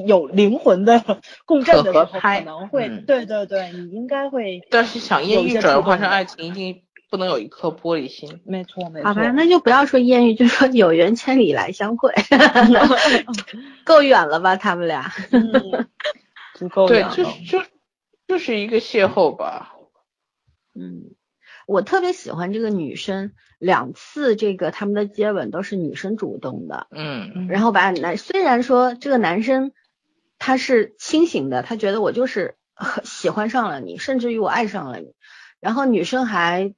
有灵魂的 共振的时候，可能会，嗯对对对，你应该会，但是想艳遇转化触动的成爱情，一定不能有一颗玻璃心。没错没错。好吧，那就不要说艳遇，就说有缘千里来相会，够远了吧？他们俩，嗯，足够对，了就就就是一个邂逅吧。嗯，我特别喜欢这个女生，两次这个他们的接吻都是女生主动的，嗯。然后把男虽然说这个男生他是清醒的，他觉得我就是喜欢上了你，甚至于我爱上了你，然后女生还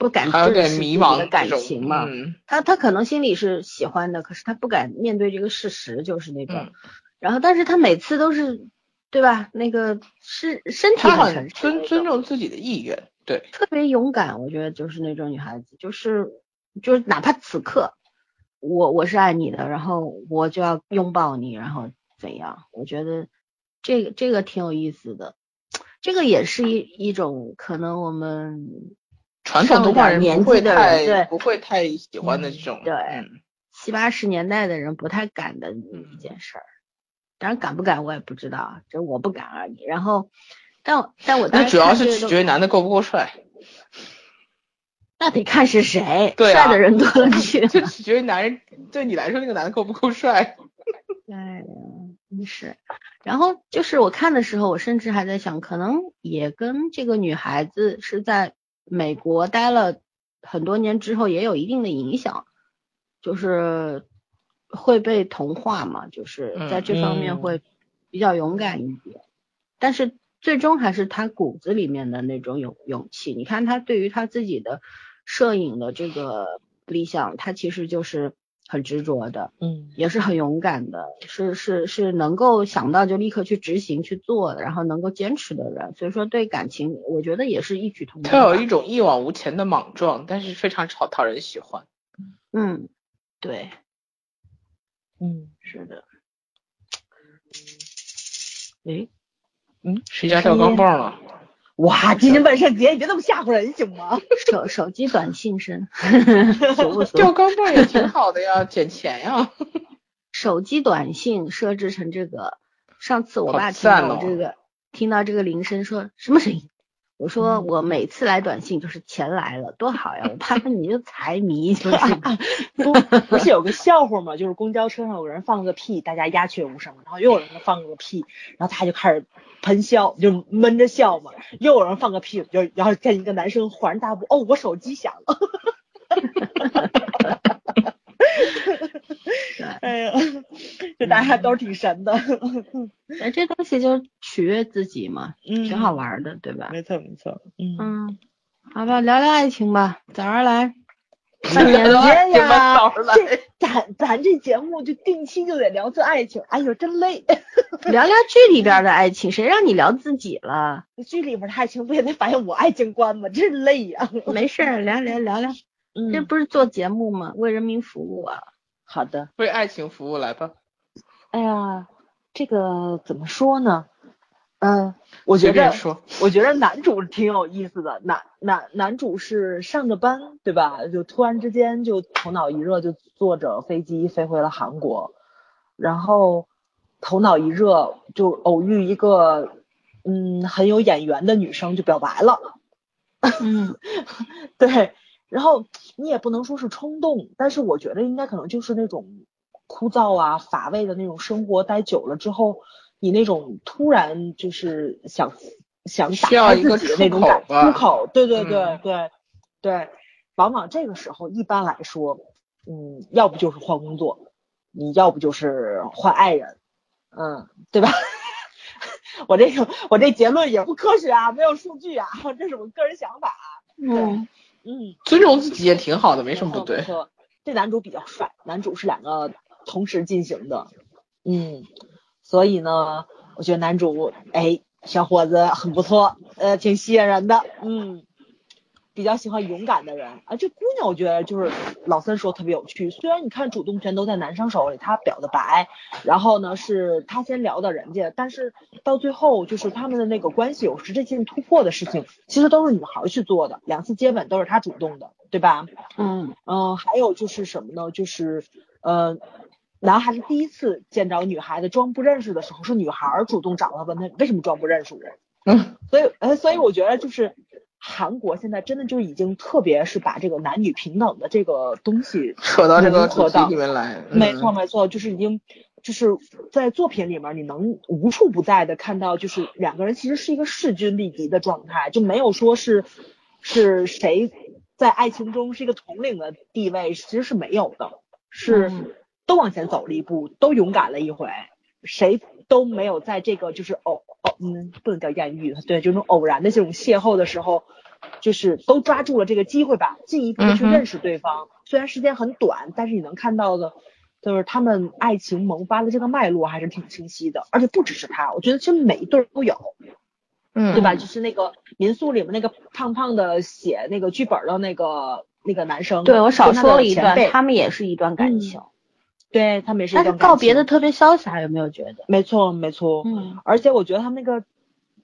不敢还有点正视自己迷茫的感情嘛，嗯。他他可能心里是喜欢的，可是他不敢面对这个事实，就是那种，嗯，然后但是他每次都是对吧？那个是身体他很很诚实尊尊重自己的意愿。对，特别勇敢，我觉得就是那种女孩子，就是就是哪怕此刻我我是爱你的，然后我就要拥抱你，然后怎样？我觉得这个这个挺有意思的，这个也是一一种可能我们传统东方人上了点不会年纪的人不会太喜欢的这种。对嗯七八十年代的人不太敢的一件事儿。当然敢不敢我也不知道，这我不敢而已。然后，但我但我当时那主要是取决于男的够不够帅，那得看是谁，对啊帅的人多了去了。就取决于男人对你来说那个男的够不够帅。对是。然后就是我看的时候，我甚至还在想，可能也跟这个女孩子是在美国待了很多年之后也有一定的影响，就是会被同化嘛，就是在这方面嗯会比较勇敢一点。但是最终还是他骨子里面的那种勇勇气。你看他对于他自己的摄影的这个理想，他其实就是很执着的。嗯也是很勇敢的，是是是能够想到就立刻去执行去做的，然后能够坚持的人。所以说对感情，我觉得也是异曲同工。他有一种一往无前的莽撞，但是非常讨讨人喜欢。嗯，对，嗯，是的。诶，谁家掉钢镚了？哇，今天万圣节你别那么吓唬人行吗？手手机短信声？掉钢镚也挺好的呀，捡钱呀。手机短信设置成这个。上次我爸听到这个，听到这个铃声说什么声音？我说我每次来短信就是钱来了，多好呀！我怕 你就财迷，就是 不不是有个笑话吗？就是公交车上有人放个屁，大家鸦雀无声，然后又有人放个屁，然后他就开始喷笑，就闷着笑嘛。又有人放个屁，就然后见一个男生恍然大悟，哦，我手机响了。哎呀，就大家都挺神的。哎，这东西就取悦自己嘛，嗯挺好玩的，对吧？没错没错，嗯，嗯，好吧，聊聊爱情吧，早上来。半年了呀早上来，这咱咱这节目就定期就得聊次爱情，哎呦真累。聊聊剧里边的爱情，谁让你聊自己了？剧里边的爱情不也得反映我爱情观吗？真累呀、没事儿，聊聊聊聊，这嗯，不是做节目吗？为人民服务啊。好的。为爱情服务来吧。哎呀，这个怎么说呢？嗯、我觉得，说，我觉得男主挺有意思的。男男男主是上着班，对吧？就突然之间就头脑一热，就坐着飞机飞回了韩国，然后头脑一热就偶遇一个嗯很有眼缘的女生，就表白了。嗯 对，然后你也不能说是冲动，但是我觉得应该可能就是那种枯燥啊、乏味的那种生活，待久了之后，你那种突然就是想想打需要开一个自己的那种感出口出口，对对对嗯对对，往往这个时候一般来说，嗯，要不就是换工作，你要不就是换爱人，嗯，对吧？我这个我这结论也不科学啊，没有数据啊，这是我个人想法啊。嗯，嗯，尊重自己也挺好的，没什么不对没。错。这男主比较帅，男主是两个同时进行的，嗯，所以呢，我觉得男主哎，小伙子很不错，呃，挺吸引人的，嗯，比较喜欢勇敢的人啊。这姑娘我觉得就是老三说特别有趣，虽然你看主动权都在男生手里，他表的白，然后呢是他先聊到人家，但是到最后就是他们的那个关系有实质性突破的事情，其实都是女孩去做的，两次接吻都是他主动的，对吧？嗯，嗯，还有就是什么呢？就是呃，男孩子第一次见着女孩子装不认识的时候，是女孩儿主动找他问他为什么装不认识我。嗯，所以呃，所以我觉得就是韩国现在真的就已经特别是把这个男女平等的这个东西扯到这个主题融合到里面来。没错嗯，没错，就是已经就是在作品里面，你能无处不在的看到，就是两个人其实是一个势均力敌的状态，就没有说是是谁在爱情中是一个统领的地位，其实是没有的，是嗯都往前走了一步，都勇敢了一回，谁都没有在这个就是偶偶嗯不能叫艳遇，对，就这种偶然的这种邂逅的时候。就是都抓住了这个机会吧，进一步的去认识对方。虽然时间很短，但是你能看到的，就是他们爱情萌发的这个脉络还是挺清晰的。而且不只是他，我觉得其实每一对儿都有，嗯，对吧？就是那个民宿里面那个胖胖的写那个剧本的那个那个男生，对我少说了一段，他们也是一段感嗯情，对他们也是一但是告别的特别潇洒，有没有觉得？没错没错，嗯，而且我觉得他们那个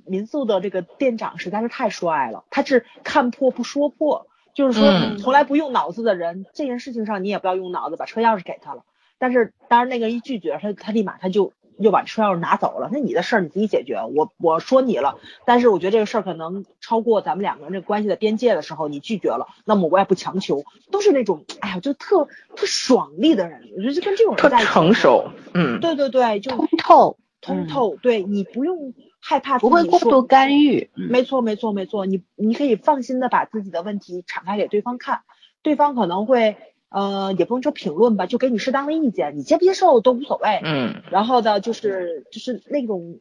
民宿的这个店长实在是太帅了，他是看破不说破，就是说嗯。从来不用脑子的人，这件事情上你也不要用脑子，把车钥匙给他了。但是当然那个一拒绝，他他立马他就又把车钥匙拿走了。那你的事儿你自己解决，我我说你了，但是我觉得这个事儿可能超过咱们两个人这关系的边界的时候，你拒绝了，那么我也不强求，都是那种哎呀就特特爽利的人，我觉得就跟这种人特在一起成熟。嗯，对对对，就通透，嗯通透，对你不用害怕不会过度干预。嗯没错，没错，没错，你你可以放心的把自己的问题敞开给对方看，对方可能会呃，也不能说评论吧，就给你适当的意见，你接不接受都无所谓。嗯，然后呢，就是就是那种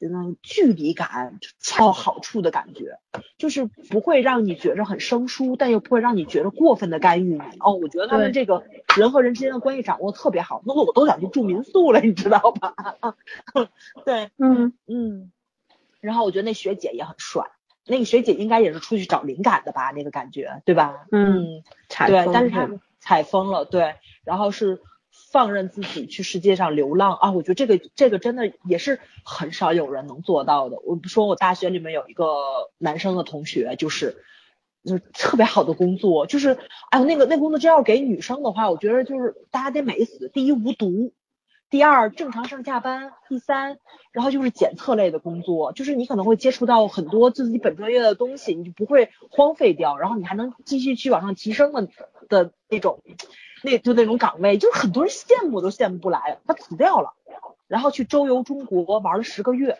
嗯距离感恰到好处的感觉，就是不会让你觉着很生疏，但又不会让你觉着过分的干预你。哦，我觉得他们这个人和人之间的关系掌握特别好，弄得我都想去住民宿了，你知道吧？对，嗯，嗯，然后我觉得那学姐也很帅，那个学姐应该也是出去找灵感的吧，那个感觉，对吧？嗯，对，但是他采风了，对，然后是放任自己去世界上流浪啊，我觉得这个这个真的也是很少有人能做到的。我不说我大学里面有一个男生的同学，就是就是特别好的工作，就是哎呦那个那工作真要给女生的话，我觉得就是大家得美死。第一无毒，第二正常上下班，第三然后就是检测类的工作，就是你可能会接触到很多自己本专业的东西，你就不会荒废掉，然后你还能继续去往上提升的的那种，那就那种岗位，就是很多人羡慕都羡慕不来，他辞掉了，然后去周游中国玩了十个月，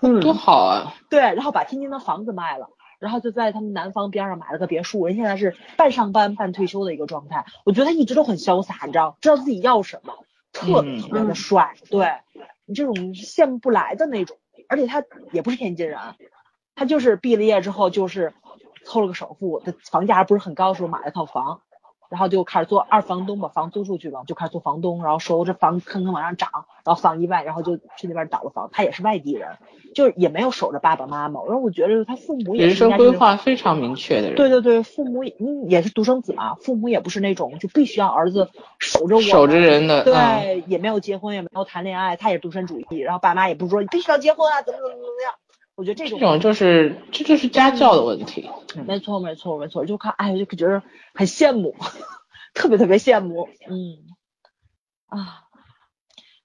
嗯 多好啊！对，然后把天津的房子卖了。然后就在他们南方边上买了个别墅，人现在是半上班半退休的一个状态。我觉得他一直都很潇洒，你知道，知道自己要什么，特别嗯特别的帅。对你这种羡慕不来的那种，而且他也不是天津人，他就是毕了业之后就是凑了个首付，他房价还不是很高的时候买了套房，然后就开始做二房东，把房租出去了，就开始做房东，然后收着房坑坑往上涨，然后放一万，然后就去那边倒了房。他也是外地人，就是也没有守着爸爸妈妈。然后我觉得他父母也人生规划非常明确的人，对对对，父母也嗯也是独生子嘛，父母也不是那种就必须要儿子守着我，守着人的，嗯，对，也没有结婚，也没有谈恋爱，他也是独身主义，然后爸妈也不是说你必须要结婚啊，怎么怎么怎么样。我觉得这种这种就是这就是家教的问题。没错没错没错，就看哎就觉得很羡慕，特别特别羡慕，嗯啊，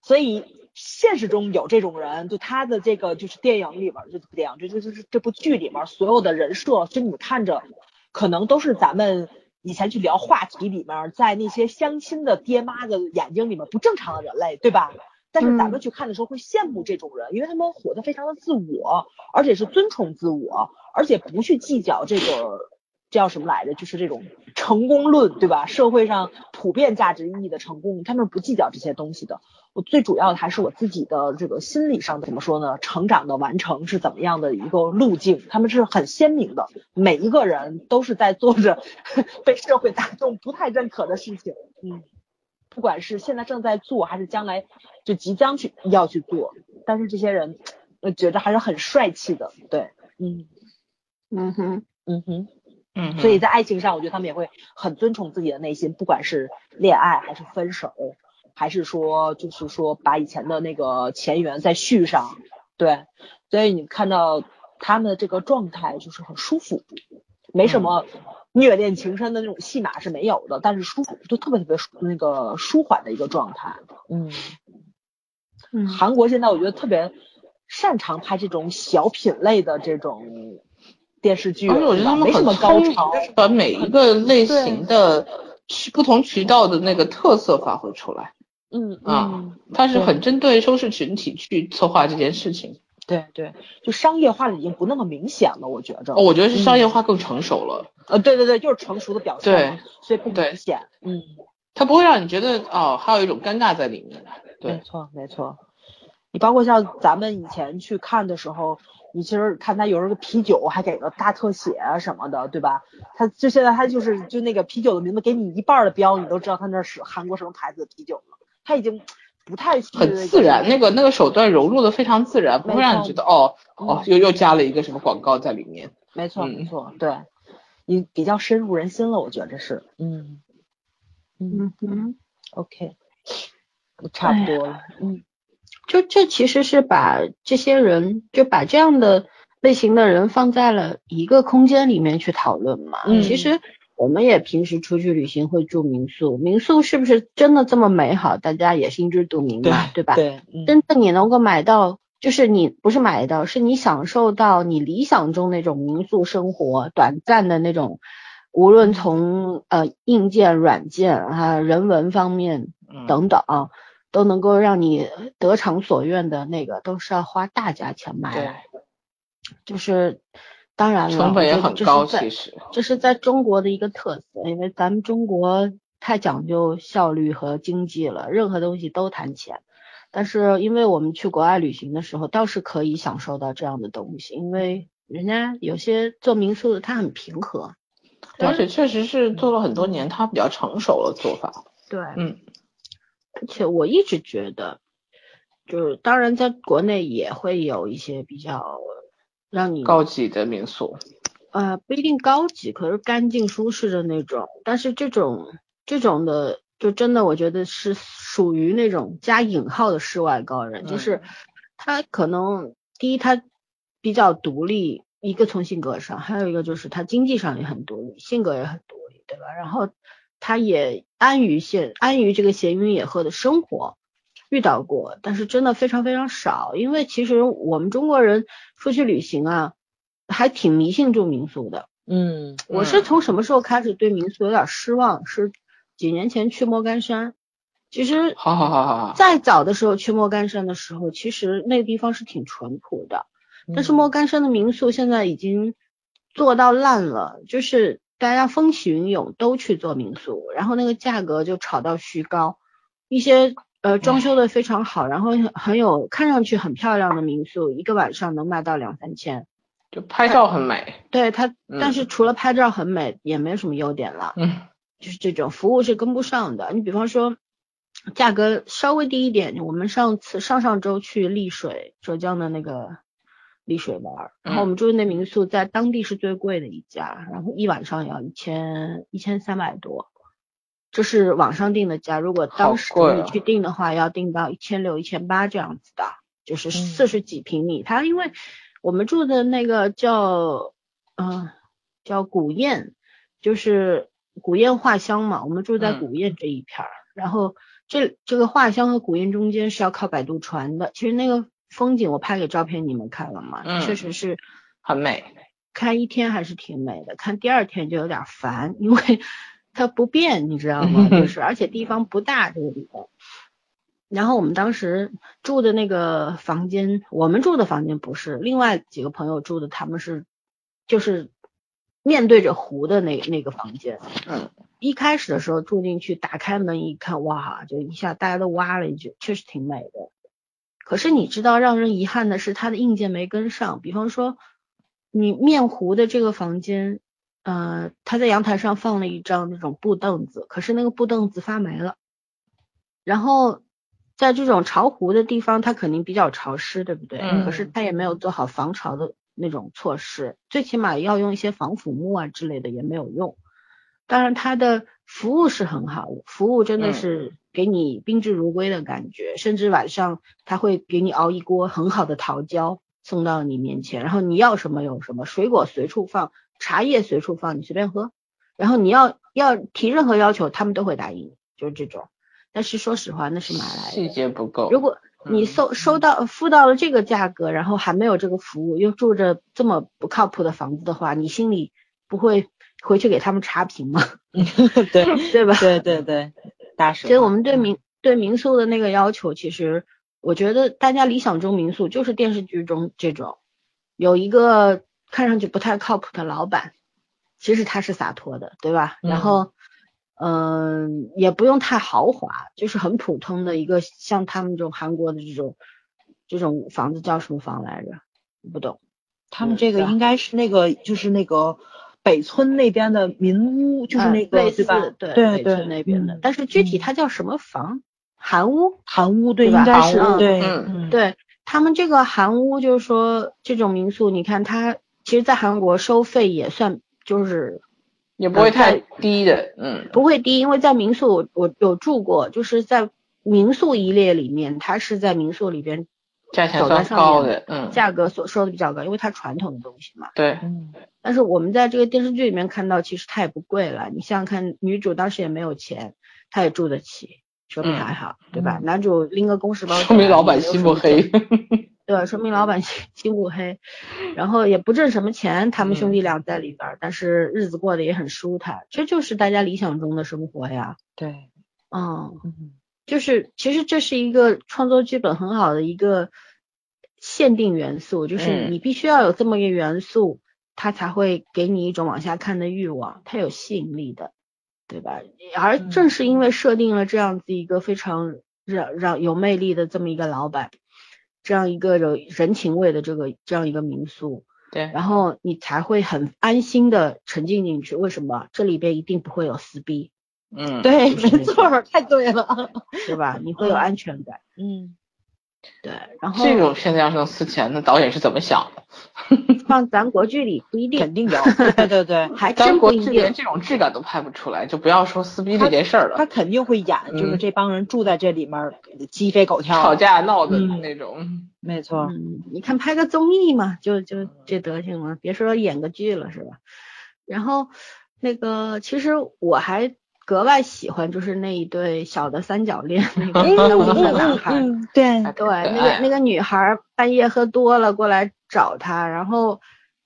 所以现实中有这种人，就他的这个就是电影里边儿，这部电影，这这就是这部剧里面儿所有的人设，就你看着，可能都是咱们以前去聊话题里面儿，在那些相亲的爹妈的眼睛里面不正常的人类，对吧？但是咱们去看的时候会羡慕这种人，因为他们活得非常的自我，而且是尊崇自我，而且不去计较这个。叫什么来着？就是这种成功论，对吧？社会上普遍价值意义的成功，他们不计较这些东西的。我最主要的还是我自己的这个心理上怎么说呢？成长的完成是怎么样的一个路径？他们是很鲜明的，每一个人都是在做着 被社会大众不太认可的事情。嗯，不管是现在正在做，还是将来就即将去要去做，但是这些人，我觉得还是很帅气的。对，嗯，嗯哼，嗯哼。嗯，所以在爱情上，我觉得他们也会很尊崇自己的内心，不管是恋爱还是分手，还是说就是说把以前的那个前缘再续上，对，所以你看到他们的这个状态就是很舒服，没什么虐恋情深的那种戏码是没有的，但是舒服，就特别特别舒那个舒缓的一个状态，嗯嗯，韩国现在我觉得特别擅长拍这种小品类的这种。电视剧，而且我觉得他们很高潮，把每一个类型的不同渠道的那个特色发挥出来。嗯啊，他是很针对收视群体去策划这件事情。对对，就商业化的已经不那么明显了，我觉着。哦，我觉得是商业化更成熟了。呃，对对对，就是成熟的表现。对，所以不明显。嗯，它不会让你觉得哦，还有一种尴尬在里面。对没错没错，你包括像咱们以前去看的时候。你其实看他有时候啤酒还给个大特写啊什么的，对吧？他就现在他就是就那个啤酒的名字给你一半的标，你都知道他那是韩国什么牌子的啤酒了。他已经不太很自然，那个那个手段融入的非常自然，不会让你觉得哦哦又又加了一个什么广告在里面。没错没错，对，你比较深入人心了，我觉得是。嗯嗯嗯，OK，差不多了，嗯。就这其实是把这些人，就把这样的类型的人放在了一个空间里面去讨论嘛。嗯。其实我们也平时出去旅行会住民宿，民宿是不是真的这么美好？大家也心知肚明嘛，对吧？对。真的你能够买到，就是你不是买到，是你享受到你理想中那种民宿生活，短暂的那种，无论从呃硬件、软件啊、人文方面等等。都能够让你得偿所愿的那个，都是要花大价钱买来的。就是当然了，成本也很高，其实这是在中国的一个特色，因为咱们中国太讲究效率和经济了，任何东西都谈钱。但是因为我们去国外旅行的时候，倒是可以享受到这样的东西，因为人家有些做民宿的他很平和，而且确实是做了很多年，他比较成熟了做法。对，嗯。而且我一直觉得，就是当然在国内也会有一些比较让你高级的民宿，呃，不一定高级，可是干净舒适的那种。但是这种这种的，就真的我觉得是属于那种加引号的世外高人，就是他可能第一他比较独立，一个从性格上，还有一个就是他经济上也很独立，性格也很独立，对吧？然后。他也安于现安于这个闲云野鹤的生活，遇到过，但是真的非常非常少。因为其实我们中国人出去旅行啊，还挺迷信住民宿的。嗯，我是从什么时候开始对民宿有点失望？是几年前去莫干山。其实，好好好好好。再早的时候去莫干山的时候，其实那个地方是挺淳朴的。但是莫干山的民宿现在已经做到烂了，就是。大家风起云涌都去做民宿，然后那个价格就炒到虚高。一些呃装修的非常好，然后很有看上去很漂亮的民宿，一个晚上能卖到两三千。就拍照很美。对它，但是除了拍照很美，也没什么优点了。嗯。就是这种服务是跟不上的。你比方说，价格稍微低一点，我们上次上上周去丽水，浙江的那个。丽水玩，然后我们住的那民宿在当地是最贵的一家，然后一晚上要一千一千三百多，这是网上订的价。如果当时你去订的话，要订到一千六一千八这样子的，就是四十几平米。它因为我们住的那个叫嗯叫古堰，就是古堰画乡嘛，我们住在古堰这一片儿，然后这这个画乡和古堰中间是要靠摆渡船的，其实那个。风景我拍给照片你们看了吗？确实是很美，看一天还是挺美的，看第二天就有点烦，因为它不变，你知道吗？就是而且地方不大，这个地方。然后我们当时住的那个房间，我们住的房间不是，另外几个朋友住的，他们是就是面对着湖的那那个房间。嗯，一开始的时候住进去，打开门一看，哇，就一下大家都哇了一句，确实挺美的。可是你知道，让人遗憾的是，它的硬件没跟上。比方说，你面湖的这个房间，呃，他在阳台上放了一张那种布凳子，可是那个布凳子发霉了。然后在这种潮湖的地方，它肯定比较潮湿，对不对？嗯可是他也没有做好防潮的那种措施，最起码要用一些防腐木啊之类的也没有用。当然，它的服务是很好，服务真的是给你宾至如归的感觉，甚至晚上他会给你熬一锅很好的桃胶送到你面前，然后你要什么有什么，水果随处放，茶叶随处放，你随便喝。然后你要要提任何要求，他们都会答应你，就是这种。但是说实话，那是买来细的。节不够。如果你嗯收收到付到了这个价格，然后还没有这个服务，又住着这么不靠谱的房子的话，你心里不会回去给他们差评吗？对 对吧？对对对，大实所以我们对民对民宿的那个要求，其实我觉得大家理想中民宿就是电视剧中这种，有一个看上去不太靠谱的老板，其实他是洒脱的，对吧？然后，嗯、也不用太豪华，就是很普通的一个，像他们这种韩国的这种这种房子叫什么房来着？不懂。他们这个应该是那个就是那个北村那边的民屋，就是那个、嗯类似对吧？对对北村那边的，嗯但是具体嗯它叫什么房？韩屋？韩屋对，对吧应该是对，对他们这个韩屋，就是说这种民宿，你看它其实，在韩国收费也算就是也不会太低的，嗯，不会低，因为在民宿我我有住过，就是在民宿一列里面，它是在民宿里边价钱算高的，嗯，价格所收的比较高，因为它传统的东西嘛。对，嗯但是我们在这个电视剧里面看到，其实它也不贵了。你想想看，女主当时也没有钱，她也住得起，说明还好，对吧？男主拎个公事包，说明老板心不黑，对，说明老板 心心不黑，然后也不挣什么钱，他们兄弟俩在里边儿，但是日子过得也很舒坦，这就是大家理想中的生活呀。对，嗯，嗯就是其实这是一个创作剧本很好的一个限定元素，就是嗯。你必须要有这么一个元素，它才会给你一种往下看的欲望，它有吸引力的，对吧？而正是因为设定了这样子一个非常让让有魅力的这么一个老板，这样一个有人情味的这个这样一个民宿，对，然后你才会很安心的沉浸进去。为什么？这里边一定不会有撕逼，嗯，对，没错儿，太对了，对吧？你会有安全感。嗯，对，然后这种片子要是能撕钱，那导演是怎么想的？放咱国剧里不一定，肯定有，对对对，还咱真不一定连定。这种质感都拍不出来，就不要说撕逼这件事儿了，他肯定会演，就是嗯这帮人住在这里面儿鸡飞狗跳，吵，架闹的嗯那种，没错，嗯，你看拍个综艺嘛，就就这德行了，别说演个剧了，是吧？然后那个，其实我还格外喜欢，就是那一对小的三角恋，那个嗯 三五岁的嗯男孩。嗯，对，对，那个那个女孩儿半夜喝多了过来找他，然后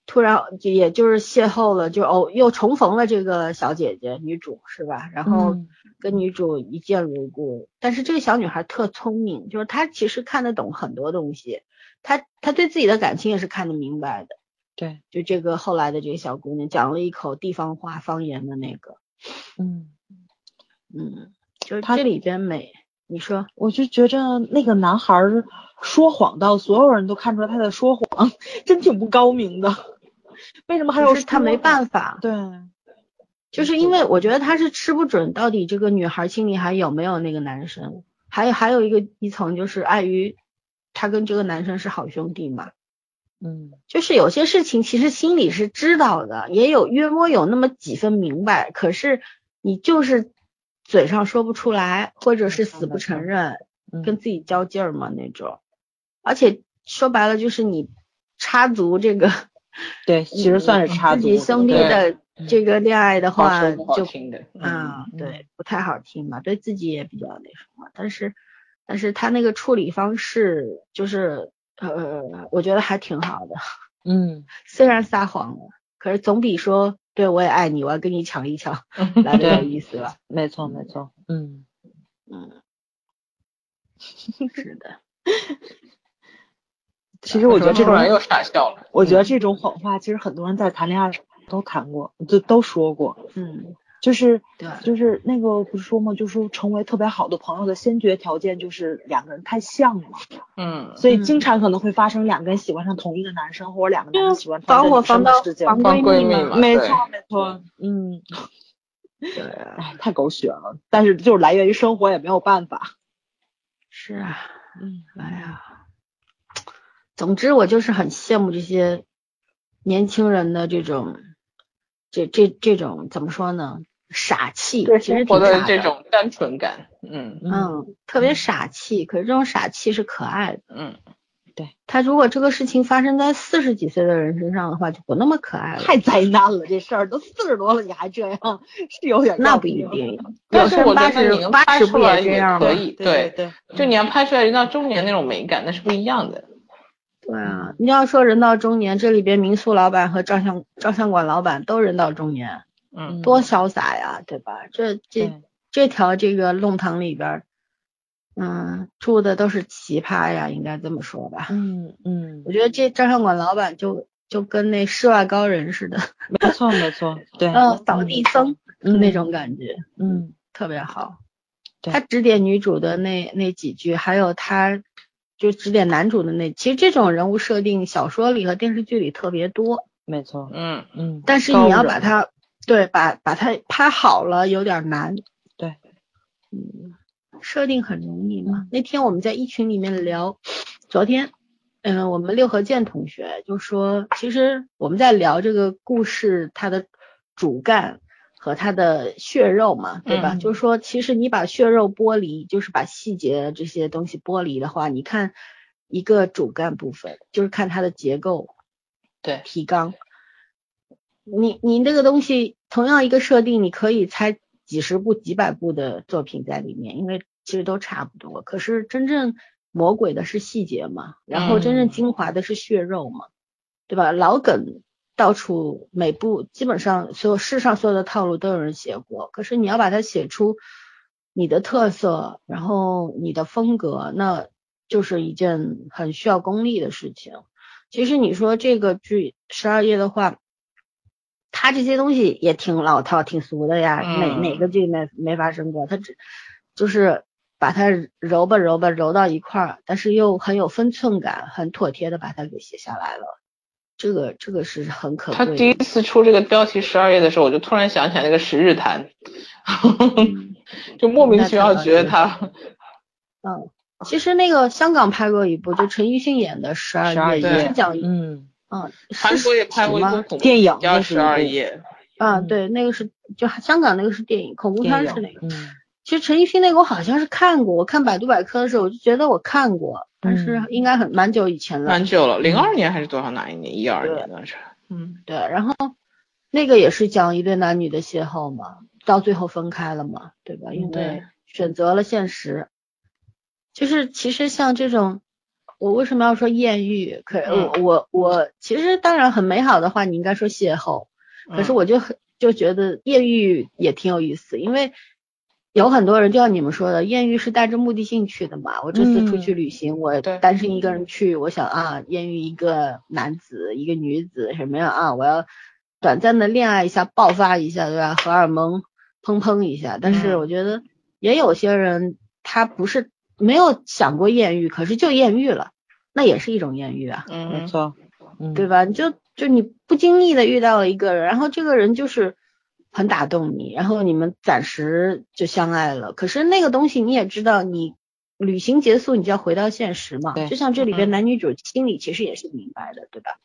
突然就也就是邂逅了，就哦又重逢了这个小姐姐女主是吧？然后嗯跟女主一见如故，但是这个小女孩特聪明，就是她其实看得懂很多东西，她她对自己的感情也是看得明白的。对，就这个后来的这个小姑娘讲了一口地方话方言的那个，嗯。嗯，就是他这里边美，你说。我就觉着那个男孩儿说谎到所有人都看出来他在说谎，真挺不高明的。为什么还有就是他没办法，对，就是因为我觉得他是吃不准到底这个女孩心里还有没有那个男生，还有还有一个一层就是碍于他跟这个男生是好兄弟嘛，嗯。就是有些事情其实心里是知道的，也有约摸有那么几分明白，可是你就是嘴上说不出来，或者是死不承认，嗯跟自己较劲儿嘛那种。而且说白了就是你插足这个，对，其实算是插足自己兄弟的这个恋爱的话就，啊，嗯对，不太好听嘛，对自己也比较那什么。但是，但是他那个处理方式就是，呃，我觉得还挺好的。嗯 虽然撒谎了，可是总比说对我也爱你，我要跟你抢一抢 来的有意思了？没错没错，嗯嗯。是的。其实我觉得这种人又傻笑了。我觉得这种谎话，其实很多人在谈恋爱都谈过，都都说过。嗯，就是对，就是那个不是说嘛？就是成为特别好的朋友的先决条件就是两个人太像了。嗯，所以经常可能会发生两个人喜欢上同一个男生，或者两个男生喜欢同一个女生的事情。防闺蜜嘛，没错没错。嗯，对，哎，太狗血了。但是就是来源于生活，也没有办法。是啊，嗯，哎呀。总之，我就是很羡慕这些年轻人的这种，这这这种怎么说呢？傻气，其实活的这种单纯感，嗯嗯，特别傻气。可是这种傻气是可爱的，嗯，对。他如果这个事情发生在四十几岁的人身上的话，就不那么可爱了。太灾难了，这事儿都四十多了，你还这样，是有点那不一定。但是我觉得你能拍出来也可以，对对，就你要拍出来人到中年那种美感，那是不一样的。对啊，你要说人到中年，这里边民宿老板和照相照相馆老板都人到中年，嗯，多潇洒呀，对吧？这这这条这个弄堂里边，嗯，住的都是奇葩呀，应该这么说吧？嗯嗯，我觉得这照相馆老板就就跟那世外高人似的，没错没 错，对，嗯，扫地僧那种感觉，嗯，特别好。对，他指点女主的那那几句，还有他。就指点男主的那，其实这种人物设定小说里和电视剧里特别多，没错，嗯嗯，但是你要把它，对，把把它拍好了有点难，对，嗯，设定很容易嘛。那天我们在一群里面聊，昨天，嗯，我们六合健同学就说，其实我们在聊这个故事它的主干。和它的血肉嘛，对吧？就是说，其实你把血肉剥离，就是把细节这些东西剥离的话，你看一个主干部分，就是看它的结构，对，提纲。你你那个东西，同样一个设定，你可以猜几十部、几百部的作品在里面，因为其实都差不多。可是真正魔鬼的是细节嘛，然后真正精华的是血肉嘛，对吧？老梗。到处每部基本上所有世上所有的套路都有人写过，可是你要把它写出你的特色，然后你的风格，那就是一件很需要功力的事情。其实你说这个剧十二页的话，它这些东西也挺老套、挺俗的呀，哪哪个剧没没发生过？他只就是把它揉吧揉吧揉到一块儿，但是又很有分寸感，很妥帖的把它给写下来了。这个这个是很可贵。他第一次出这个标题十二页的时候，我就突然想起来那个十日谈，就莫名其妙觉得他。嗯，其实那个香港拍过一部，就陈奕迅演的十二月》，也，是讲嗯嗯，韩国也拍过一部电影叫十二页。啊，对，那个是就香港那个是电影，恐怖片是那个。嗯。其实陈奕迅那个我好像是看过，我看百度百科的时候我就觉得我看过，但是应该很蛮久以前了。蛮久了，零二年还是多少哪一年？一二年那是。嗯，对，然后那个也是讲一对男女的邂逅嘛，到最后分开了嘛，对吧？因为选择了现实。就是其实像这种，我为什么要说艳遇？可我我我其实当然很美好的话，你应该说邂逅。可是我就很就觉得艳遇也挺有意思，因为。有很多人就像你们说的，艳遇是带着目的性去的嘛。我这次出去旅行，我单身一个人去，我想啊，艳遇一个男子，一个女子什么样啊？我要短暂的恋爱一下，爆发一下，对吧？荷尔蒙砰砰一下。但是我觉得也有些人他不是没有想过艳遇，可是就艳遇了，那也是一种艳遇啊。嗯，没错，对吧？你就就你不经意的遇到了一个人，然后这个人就是。很打动你，然后你们暂时就相爱了。可是那个东西你也知道，你旅行结束，你就要回到现实嘛。就像这里边男女主心里其实也是明白的，对吧？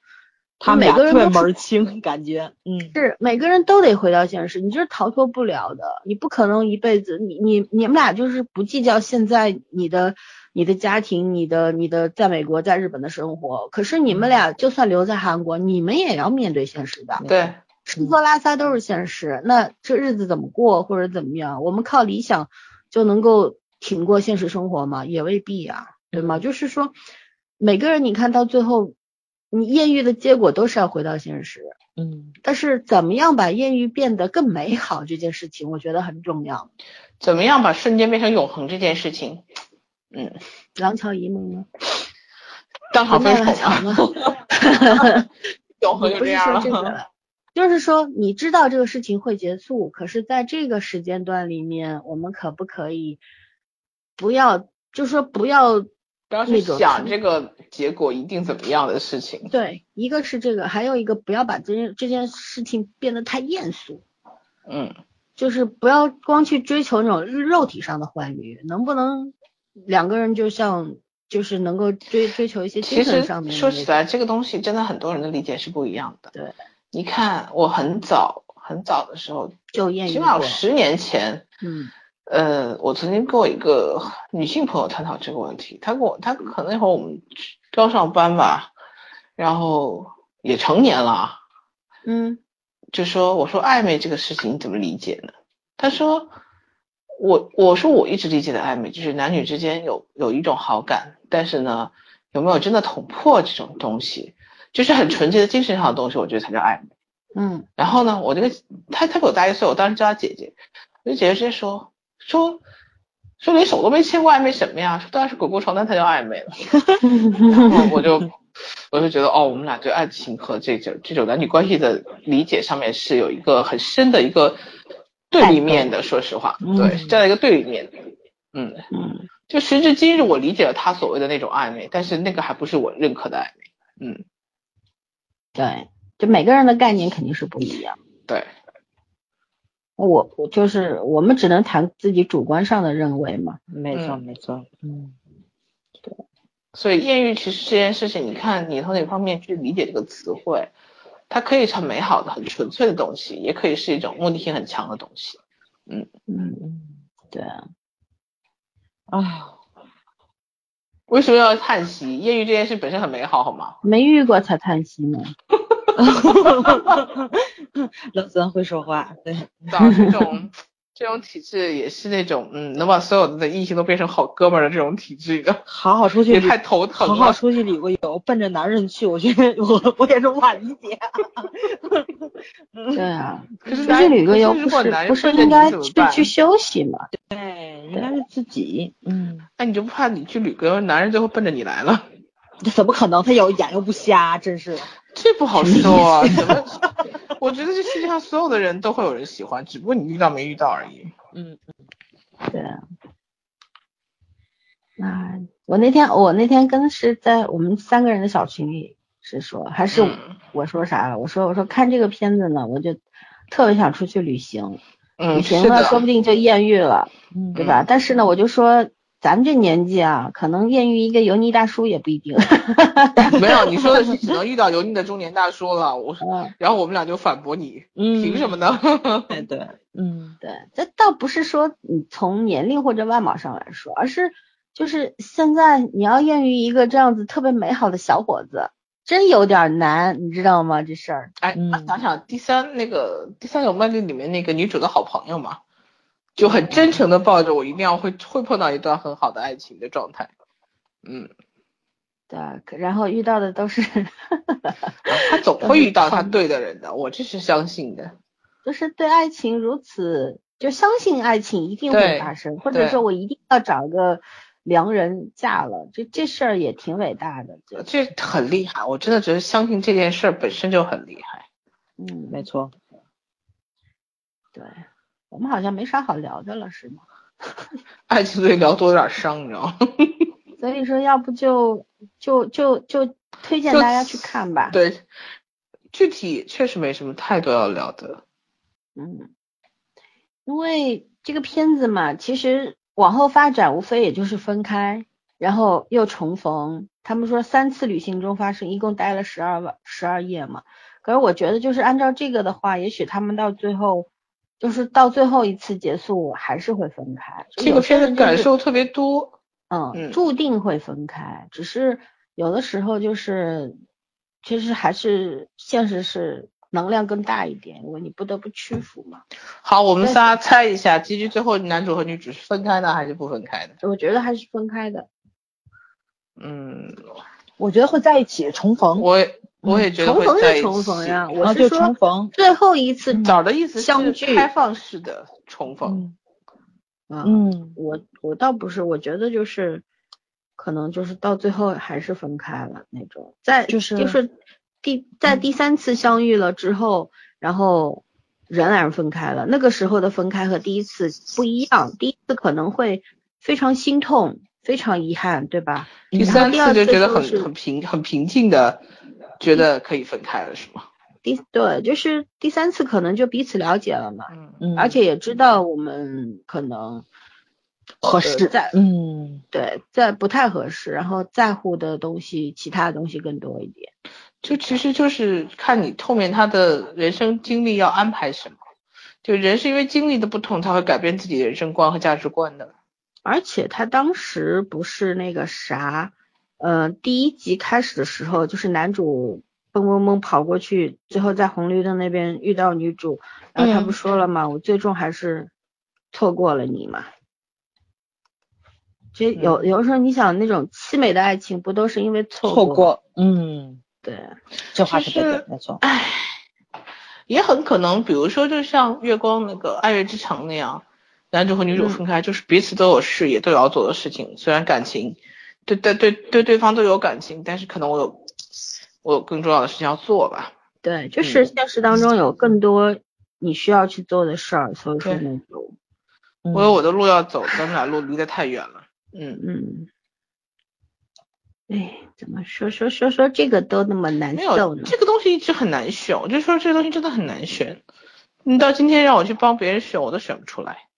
他每个人都门清，感觉嗯是每个人都得回到现实，你就是逃脱不了的。你不可能一辈子，你你你们俩就是不计较现在你的你的家庭，你的你的在美国在日本的生活。可是你们俩就算留在韩国，你们也要面对现实的。对。吃喝拉撒都是现实，那这日子怎么过或者怎么样？我们靠理想就能够挺过现实生活吗？也未必啊，对吗？就是说，每个人你看到最后，你艳遇的结果都是要回到现实，嗯。但是怎么样把艳遇变得更美好这件事情，我觉得很重要。怎么样把瞬间变成永恒这件事情，嗯，廊桥遗梦吗？当场分手吗？永恒就这样了。，就是说你知道这个事情会结束，可是在这个时间段里面，我们可不可以不要，就说不要不要去想这个结果一定怎么样的事情。对，一个是这个，还有一个不要把这件这件事情变得太艳俗，嗯，就是不要光去追求那种肉体上的欢愉，能不能两个人就像就是能够追追求一些精其实神上面的说起来，这个东西真的很多人的理解是不一样的。对，你看，我很早很早的时候，就艳遇起码，十年前，嗯呃，我曾经跟我一个女性朋友探讨这个问题，她跟我，她可能那会儿我们刚上班吧，然后也成年了，嗯就说我说暧昧这个事情你怎么理解呢？她说我我说我一直理解的暧昧就是男女之间有有一种好感，但是呢有没有真的捅破这种东西，就是很纯洁的精神上的东西，我觉得才叫暧昧。嗯然后呢，我这个她她比我大一岁，我当时叫她姐姐，我就姐姐直接说说说连手都没牵过，暧昧什么呀？说当然是滚过床单才叫暧昧了。然后我就我就觉得哦，我们俩对爱情和这种这种男女关系的理解上面是有一个很深的一个对立面的。说实话，嗯对，是这样一个对立面的。嗯，嗯，就时至今日，我理解了他所谓的那种暧昧，但是那个还不是我认可的暧昧。嗯，对，就每个人的概念肯定是不一样。对，我我就是我们只能谈自己主观上的认为嘛。没错嗯没错，嗯对所以艳遇其实这件事情，你看你从哪方面去理解这个词汇，它可以是很美好的、很纯粹的东西，也可以是一种目的性很强的东西。嗯，嗯，对啊，啊，为什么要叹息？艳遇这件事本身很美好，好吗？没遇过才叹息呢。冷森会说话，对，你知道这种这种体质也是那种嗯，能把所有的异性都变成好哥们儿的这种体质的，好好出去太头疼了。好好出去旅个游，奔着男人去，我觉得我我也是无法理解。对啊，可是出去旅个游不是如果男人不是应该去去休息嘛？对，应该是自己，嗯，那你就不怕你去旅个游，男人最后奔着你来了？这怎么可能？他有眼又不瞎，真是。这不好说啊，怎么？我觉得这世界上所有的人都会有人喜欢，只不过你遇到没遇到而已。嗯，对啊。啊，我那天我那天跟是在我们三个人的小群里是说，还是嗯我说啥了？我说我说看这个片子呢，我就特别想出去旅行，嗯，旅行了，说不定就艳遇了，嗯对吧？但是呢，我就说咱们这年纪啊，可能艳遇一个油腻大叔也不一定。没有，你说的是只能遇到油腻的中年大叔了。我说，嗯，然后我们俩就反驳你，嗯，凭什么呢？对 对，嗯，对，这倒不是说你从年龄或者外貌上来说，而是就是现在你要艳遇一个这样子特别美好的小伙子，真有点难，你知道吗？这事儿。哎，嗯想想第三那个第三有魅力里面那个女主的好朋友嘛，就很真诚的抱着我一定要会会碰到一段很好的爱情的状态。嗯，对，可然后遇到的都是他总会遇到他对的人的，我这是相信的。就是对爱情如此，就相信爱情一定会发生，或者说我一定要找个良人嫁了，这这事儿也挺伟大的。这这很厉害，我真的觉得相信这件事儿本身就很厉害。嗯，没错，对，我们好像没啥好聊的了，是吗？爱情对聊多有点伤，你知道吗？所以说，要不就就就就推荐大家去看吧。对，具体确实没什么太多要聊的。嗯，因为这个片子嘛，其实往后发展无非也就是分开，然后又重逢。他们说三次旅行中发生，一共待了十二晚十二夜嘛。可是我觉得，就是按照这个的话，也许他们到最后，就是到最后一次结束还是会分开。这个片子感受特别多。嗯，嗯注定会分开，只是有的时候就是，其实还是现实是能量更大一点，因为你不得不屈服嘛。好，我们仨猜一下，结局最后男主和女主是分开呢，还是不分开的？我觉得还是分开的。嗯，我觉得会在一起重逢，我也我也觉得重逢是会在一重逢呀，起。我是说重逢，最后一次枣的意思是相聚开放式的重逢。嗯我我倒不是，我觉得就是可能就是到最后还是分开了那种，在就是就是第在第三次相遇了之后，然后仍然分开了。那个时候的分开和第一次不一样，第一次可能会非常心痛，非常遗憾，对吧？第三次就觉得很很平很平静的，觉得可以分开了是吗？第对，就是第三次可能就彼此了解了嘛，嗯嗯，而且也知道我们可能合适，呃在嗯对在不太合适，然后在乎的东西，其他的东西更多一点。就其实就是看你后面他的人生经历要安排什么，就人是因为经历的不同才会改变自己的人生观和价值观的。而且他当时不是那个啥，呃，第一集开始的时候，就是男主蹦蹦蹦跑过去，最后在红绿灯那边遇到女主，然后他嗯不说了吗？我最终还是错过了你嘛。其实有有的时候，你想那种凄美的爱情，不都是因为错错过，嗯，对，这话是对的，没错，唉，也很可能，比如说就像月光那个《爱乐之城》那样，男主和女主嗯分开，就是彼此都有事业，都有要做的事情。虽然感情对对对对对方都有感情，但是可能我有我有更重要的事情要做吧。对，就是现实当中有更多你需要去做的事儿，所以说对那种，嗯我有我的路要走，咱们俩路离得太远了。嗯，嗯，哎，怎么说说说说这个都那么难没受呢？有这个东西一直很难选，我就说这个东西真的很难选。你到今天让我去帮别人选，我都选不出来。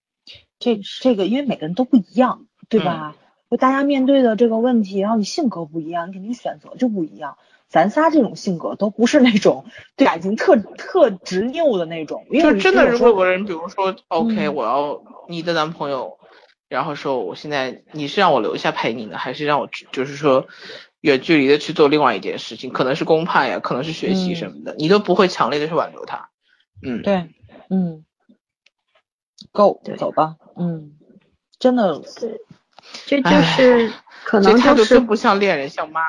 这这个，因为每个人都不一样，对吧？就大家面对的这个问题，然后你性格不一样，你肯定选择就不一样。咱仨这种性格都不是那种对感情特特执拗的那种，因为就真的，如果有个人，比如说，OK，、嗯我要你的男朋友，然后说我现在你是让我留下陪你呢，还是让我就是说远距离的去做另外一件事情，可能是公派呀，可能是学习嗯什么的，你都不会强烈的去挽留他。嗯，对，嗯，Go 对。走吧，嗯，真的，这就是可能就是真不像恋人，像妈。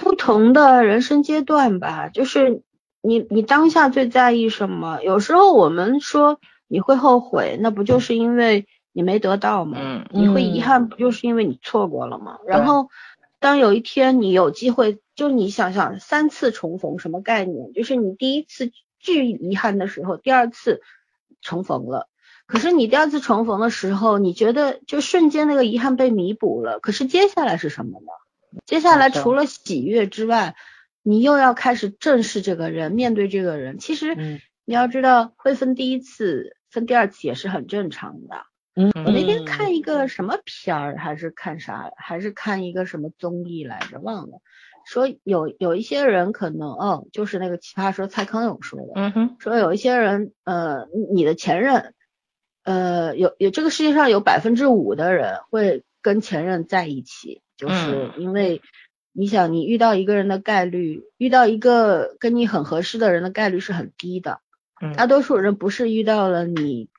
不同的人生阶段吧，就是你你当下最在意什么？有时候我们说你会后悔，那不就是因为你没得到吗？嗯你会遗嗯憾，不就是因为你错过了吗？然后当有一天你有机会，就你想想三次重逢什么概念？就是你第一次巨遗憾的时候，第二次重逢了。可是你第二次重逢的时候，你觉得就瞬间那个遗憾被弥补了。可是接下来是什么呢？接下来除了喜悦之外，你又要开始正视这个人，面对这个人。其实嗯你要知道，会分第一次、分第二次也是很正常的。嗯，我那天看一个什么片儿，还是看啥，还是看一个什么综艺来着，忘了。说有有一些人可能，哦，就是那个奇葩说蔡康永说的，嗯哼，说有一些人，呃，你的前任，呃，有有这个世界上有百分之五的人会跟前任在一起，就是因为你想，你遇到一个人的概率，遇到一个跟你很合适的人的概率是很低的。嗯大多数人不是遇到了你，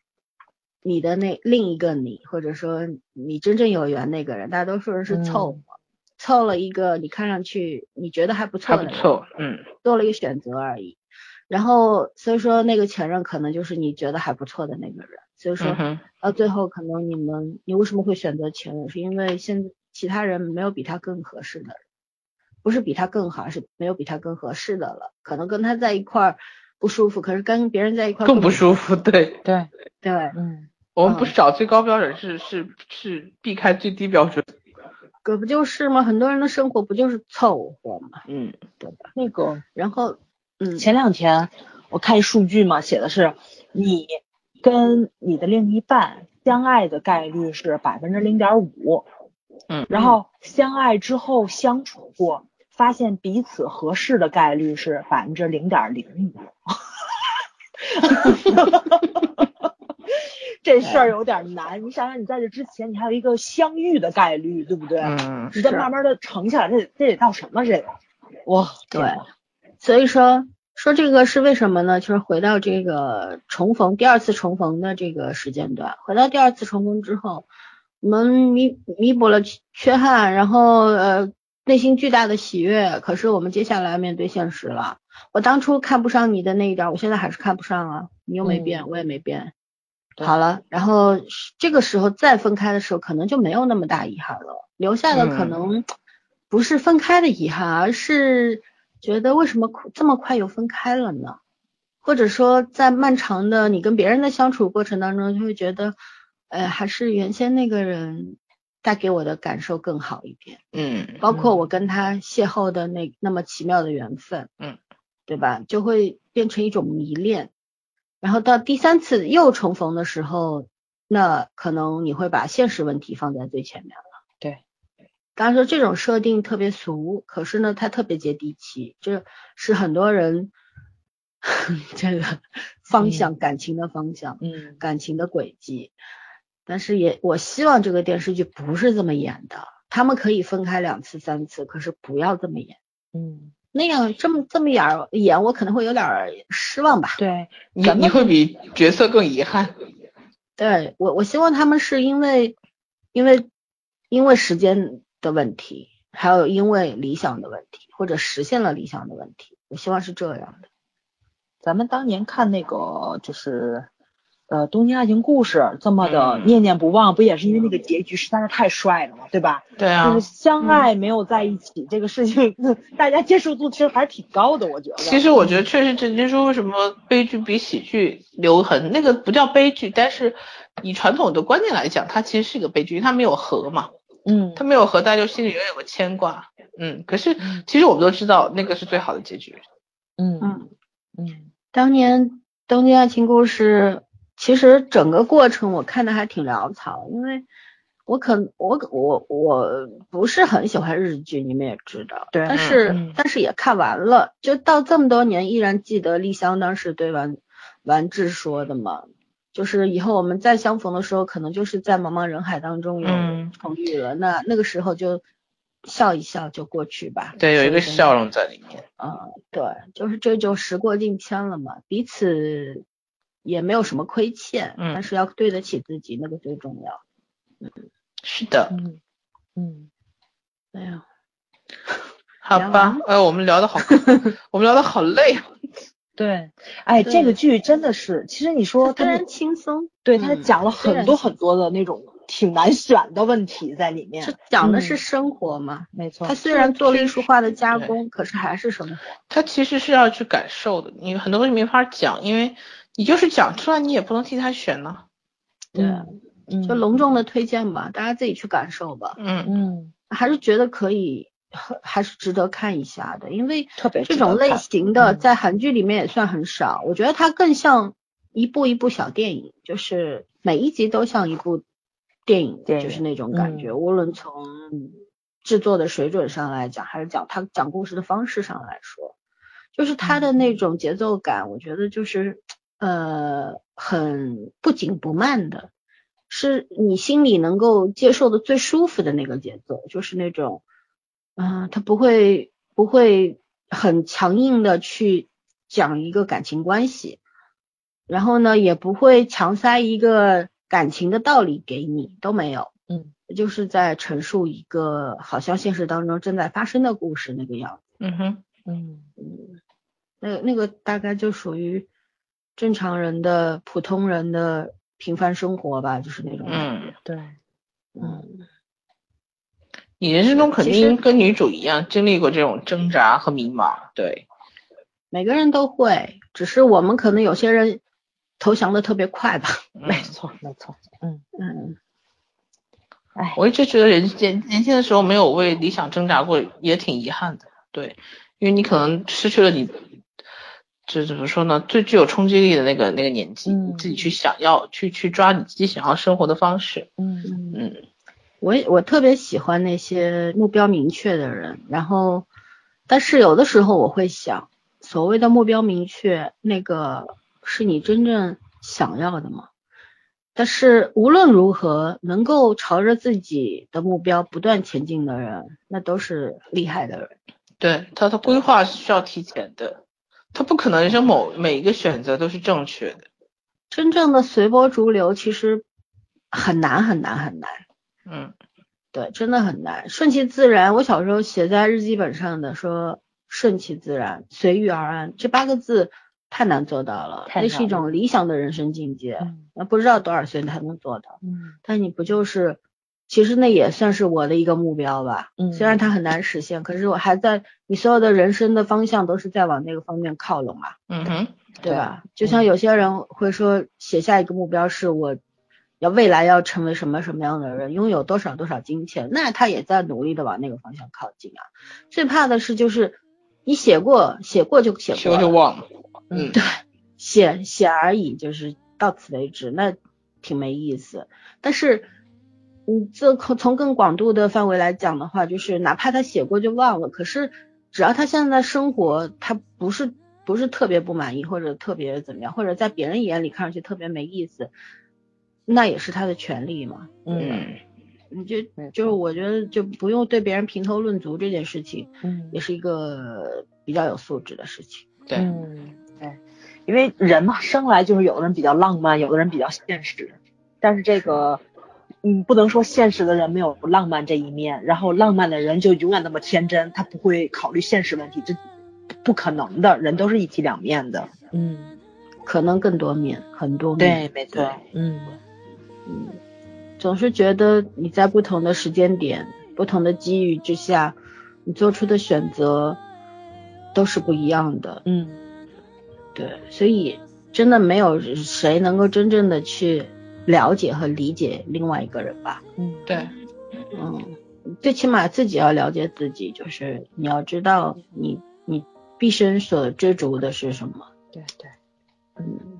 你的那另一个你，或者说你真正有缘那个人，大多数人是凑合，凑了一个你看上去你觉得还不错的人，还不错。嗯做了一个选择而已。然后所以说那个前任可能就是你觉得还不错的那个人，所以说到最后可能你们你为什么会选择前任，是因为现其他人没有比他更合适的人，不是比他更好，是没有比他更合适的了。可能跟他在一块儿不舒服，可是跟别人在一块儿更不舒服。对，对，对，嗯我们不是找最高标准，是是是避开最低标准。可不就是吗？很多人的生活不就是凑合嘛，嗯对吧？那个然后，嗯，前两天我看一数据嘛，写的是你跟你的另一半相爱的概率是百分之零点五，嗯，然后相爱之后相处过，发现彼此合适的概率是百分之零点零五。这事儿有点难，你想想，你在这之前，你还有一个相遇的概率，对不对？嗯你再慢慢的乘下来，这得这得到什么这个？哇，对所以说说这个是为什么呢？就是回到这个重逢第二次重逢的这个时间段，回到第二次重逢之后，我们弥弥补了缺憾，然后呃内心巨大的喜悦。可是我们接下来面对现实了，我当初看不上你的那一点，我现在还是看不上啊，你又没变，我也没变，好了，然后这个时候再分开的时候，可能就没有那么大遗憾了，留下的可能不是分开的遗憾，而是觉得为什么这么快又分开了呢？或者说在漫长的你跟别人的相处过程当中，就会觉得，呃，还是原先那个人带给我的感受更好一点。嗯，包括我跟他邂逅的那那么奇妙的缘分。嗯，对吧？就会变成一种迷恋。然后到第三次又重逢的时候，那可能你会把现实问题放在最前面了。对，当然说这种设定特别俗，可是呢，它特别接地气，这是很多人 这个方向感情的方向，嗯感情的轨迹。但是也我希望这个电视剧不是这么演的，他们可以分开两次三次，可是不要这么演。嗯，那样这么这么演演，我可能会有点失望吧。对，你你会比角色更遗憾。对我我希望他们是因为因为因为时间的问题，还有因为理想的问题，或者实现了理想的问题，我希望是这样的。咱们当年看那个就是呃《东京爱情故事》这么的嗯念念不忘，不也是因为那个结局实在是太帅了嘛，对吧？对啊就是，相爱没有在一起、这个事情，大家接受度其实还是挺高的，我觉得。其实我觉得确实，这就是说为什么悲剧比喜剧留痕，那个不叫悲剧，但是以传统的观念来讲，它其实是一个悲剧，因为它没有和嘛，嗯。他没有和，大家就心里永远有个牵挂。嗯，可是嗯。其实我们都知道，那个是最好的结局。嗯。嗯，嗯。当年《东京爱情故事》其实整个过程我看的还挺潦草，因为我可我我我不是很喜欢日剧，你们也知道，对。但是、嗯但是也看完了，就到这么多年依然记得丽香当时对完完治说的嘛，就是以后我们再相逢的时候，可能就是在茫茫人海当中有嗯重遇了，那那个时候就笑一笑就过去吧，对，有一个笑容在里面。啊、对，就是这就时过境迁了嘛，彼此也没有什么亏欠，嗯但是要对得起自己，那个最重要。嗯是的，嗯嗯，哎呀，好，吧哎，我们聊的好，我们聊的好累啊。对，哎，这个剧真的是，其实你说他们虽然轻松，对他嗯讲了很多很多的那种挺难选的问题在里面这。讲的是嗯生活嘛。没错它，虽然做了是艺术化的加工，可是还是生活。他其实是要去感受的，你很多东西没法讲，因为你就是讲出来，你也不能替他选呢。对，嗯，就隆重的推荐吧，大家自己去感受吧。嗯，嗯，还是觉得可以，还是值得看一下的，因为这种类型的嗯。在韩剧里面也算很少，我觉得它更像一部一部小电影，就是每一集都像一部电影，电影就是那种感觉，嗯无论从制作的水准上来讲，还是讲它讲故事的方式上来说，就是它的那种节奏感，我觉得就是呃很不紧不慢的。是你心里能够接受的最舒服的那个节奏，就是那种，嗯、他不会不会很强硬的去讲一个感情关系，然后呢，也不会强塞一个感情的道理给你，都没有，嗯，就是在陈述一个好像现实当中正在发生的故事那个样子，嗯哼，嗯。那那个大概就属于正常人的普通人的平凡生活吧，就是那种感觉，嗯，对，嗯。你人生中肯定跟女主一样经历过这种挣扎和迷茫，对，每个人都会，只是我们可能有些人投降的特别快吧。没错没错，嗯，嗯，哎，我一直觉得人年年轻的时候没有为理想挣扎过，也挺遗憾的，对，因为你可能失去了你，这怎么说呢？最具有冲击力的那个那个年纪，嗯。你自己去想要去去抓你自己想要生活的方式，嗯。嗯我也我特别喜欢那些目标明确的人，然后，但是有的时候我会想，所谓的目标明确，那个是你真正想要的吗？但是无论如何，能够朝着自己的目标不断前进的人，那都是厉害的人。对，他他规划是需要提前的，他不可能人生某每一个选择都是正确的，真正的随波逐流，其实很难很难很难。嗯对，真的很难。顺其自然，我小时候写在日记本上的说“顺其自然，随遇而安”这八个字，太难做到了，那是一种理想的人生境界，嗯那不知道多少岁才能做到。嗯但你不就是，其实那也算是我的一个目标吧。嗯虽然它很难实现，可是我还在，你所有的人生的方向都是在往那个方面靠拢啊，嗯哼，对吧？对就像有些人会说，写下一个目标是我要未来要成为什么什么样的人，拥有多少多少金钱，那他也在努力的往那个方向靠近啊。最怕的是就是你写过，写过就写过了，说就忘了，嗯，对，写写而已，就是到此为止，那挺没意思。但是，嗯，这从从更广度的范围来讲的话，就是哪怕他写过就忘了，可是只要他现在生活他不是不是特别不满意，或者特别怎么样，或者在别人眼里看上去特别没意思，那也是他的权利嘛。嗯嗯，你就就是我觉得就不用对别人评头论足这件事情，嗯也是一个比较有素质的事情。对，嗯，对，因为人嘛，生来就是有的人比较浪漫，有的人比较现实，但是这个，嗯，不能说现实的人没有浪漫这一面，然后浪漫的人就永远那么天真，他不会考虑现实问题，这不可能的，人都是一体两面的。嗯，可能更多面，很多面。对，没错。嗯嗯，总是觉得你在不同的时间点、不同的机遇之下，你做出的选择都是不一样的。嗯对，所以真的没有谁能够真正的去了解和理解另外一个人吧。嗯，对，嗯，最起码自己要了解自己，就是你要知道你你毕生所追逐的是什么。对对。嗯，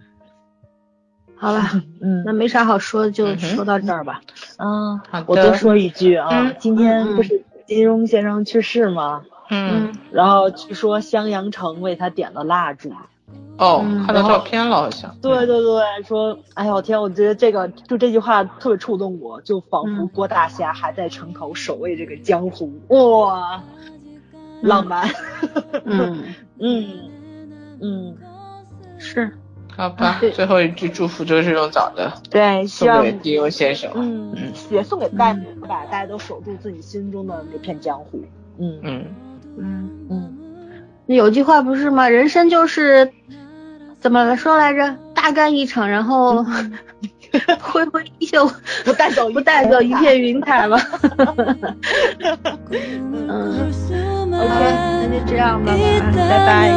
好了，嗯。那没啥好说，就嗯哼。说到这儿吧。嗯，好的。我多说一句啊，嗯今天不是金庸先生去世吗？嗯，然后据说襄阳城为他点了蜡烛。哦嗯，看到照片了好像，对对对，说，哎呦天，我觉得这个就这句话特别触动我，就仿佛嗯郭大侠还在城口守卫这个江湖，哇，浪漫，嗯，嗯。嗯，是，好吧，最后一句祝福就是用早的对，希望送给金庸先生，嗯嗯。也送给大家吧，大家都守住自己心中的那片江湖，嗯。嗯，嗯，嗯，那有句话不是吗？人生就是怎么说来着？大干一场，然后挥挥衣袖，不带走不带走一片云彩吗？嗯，OK，那就这样吧，拜拜。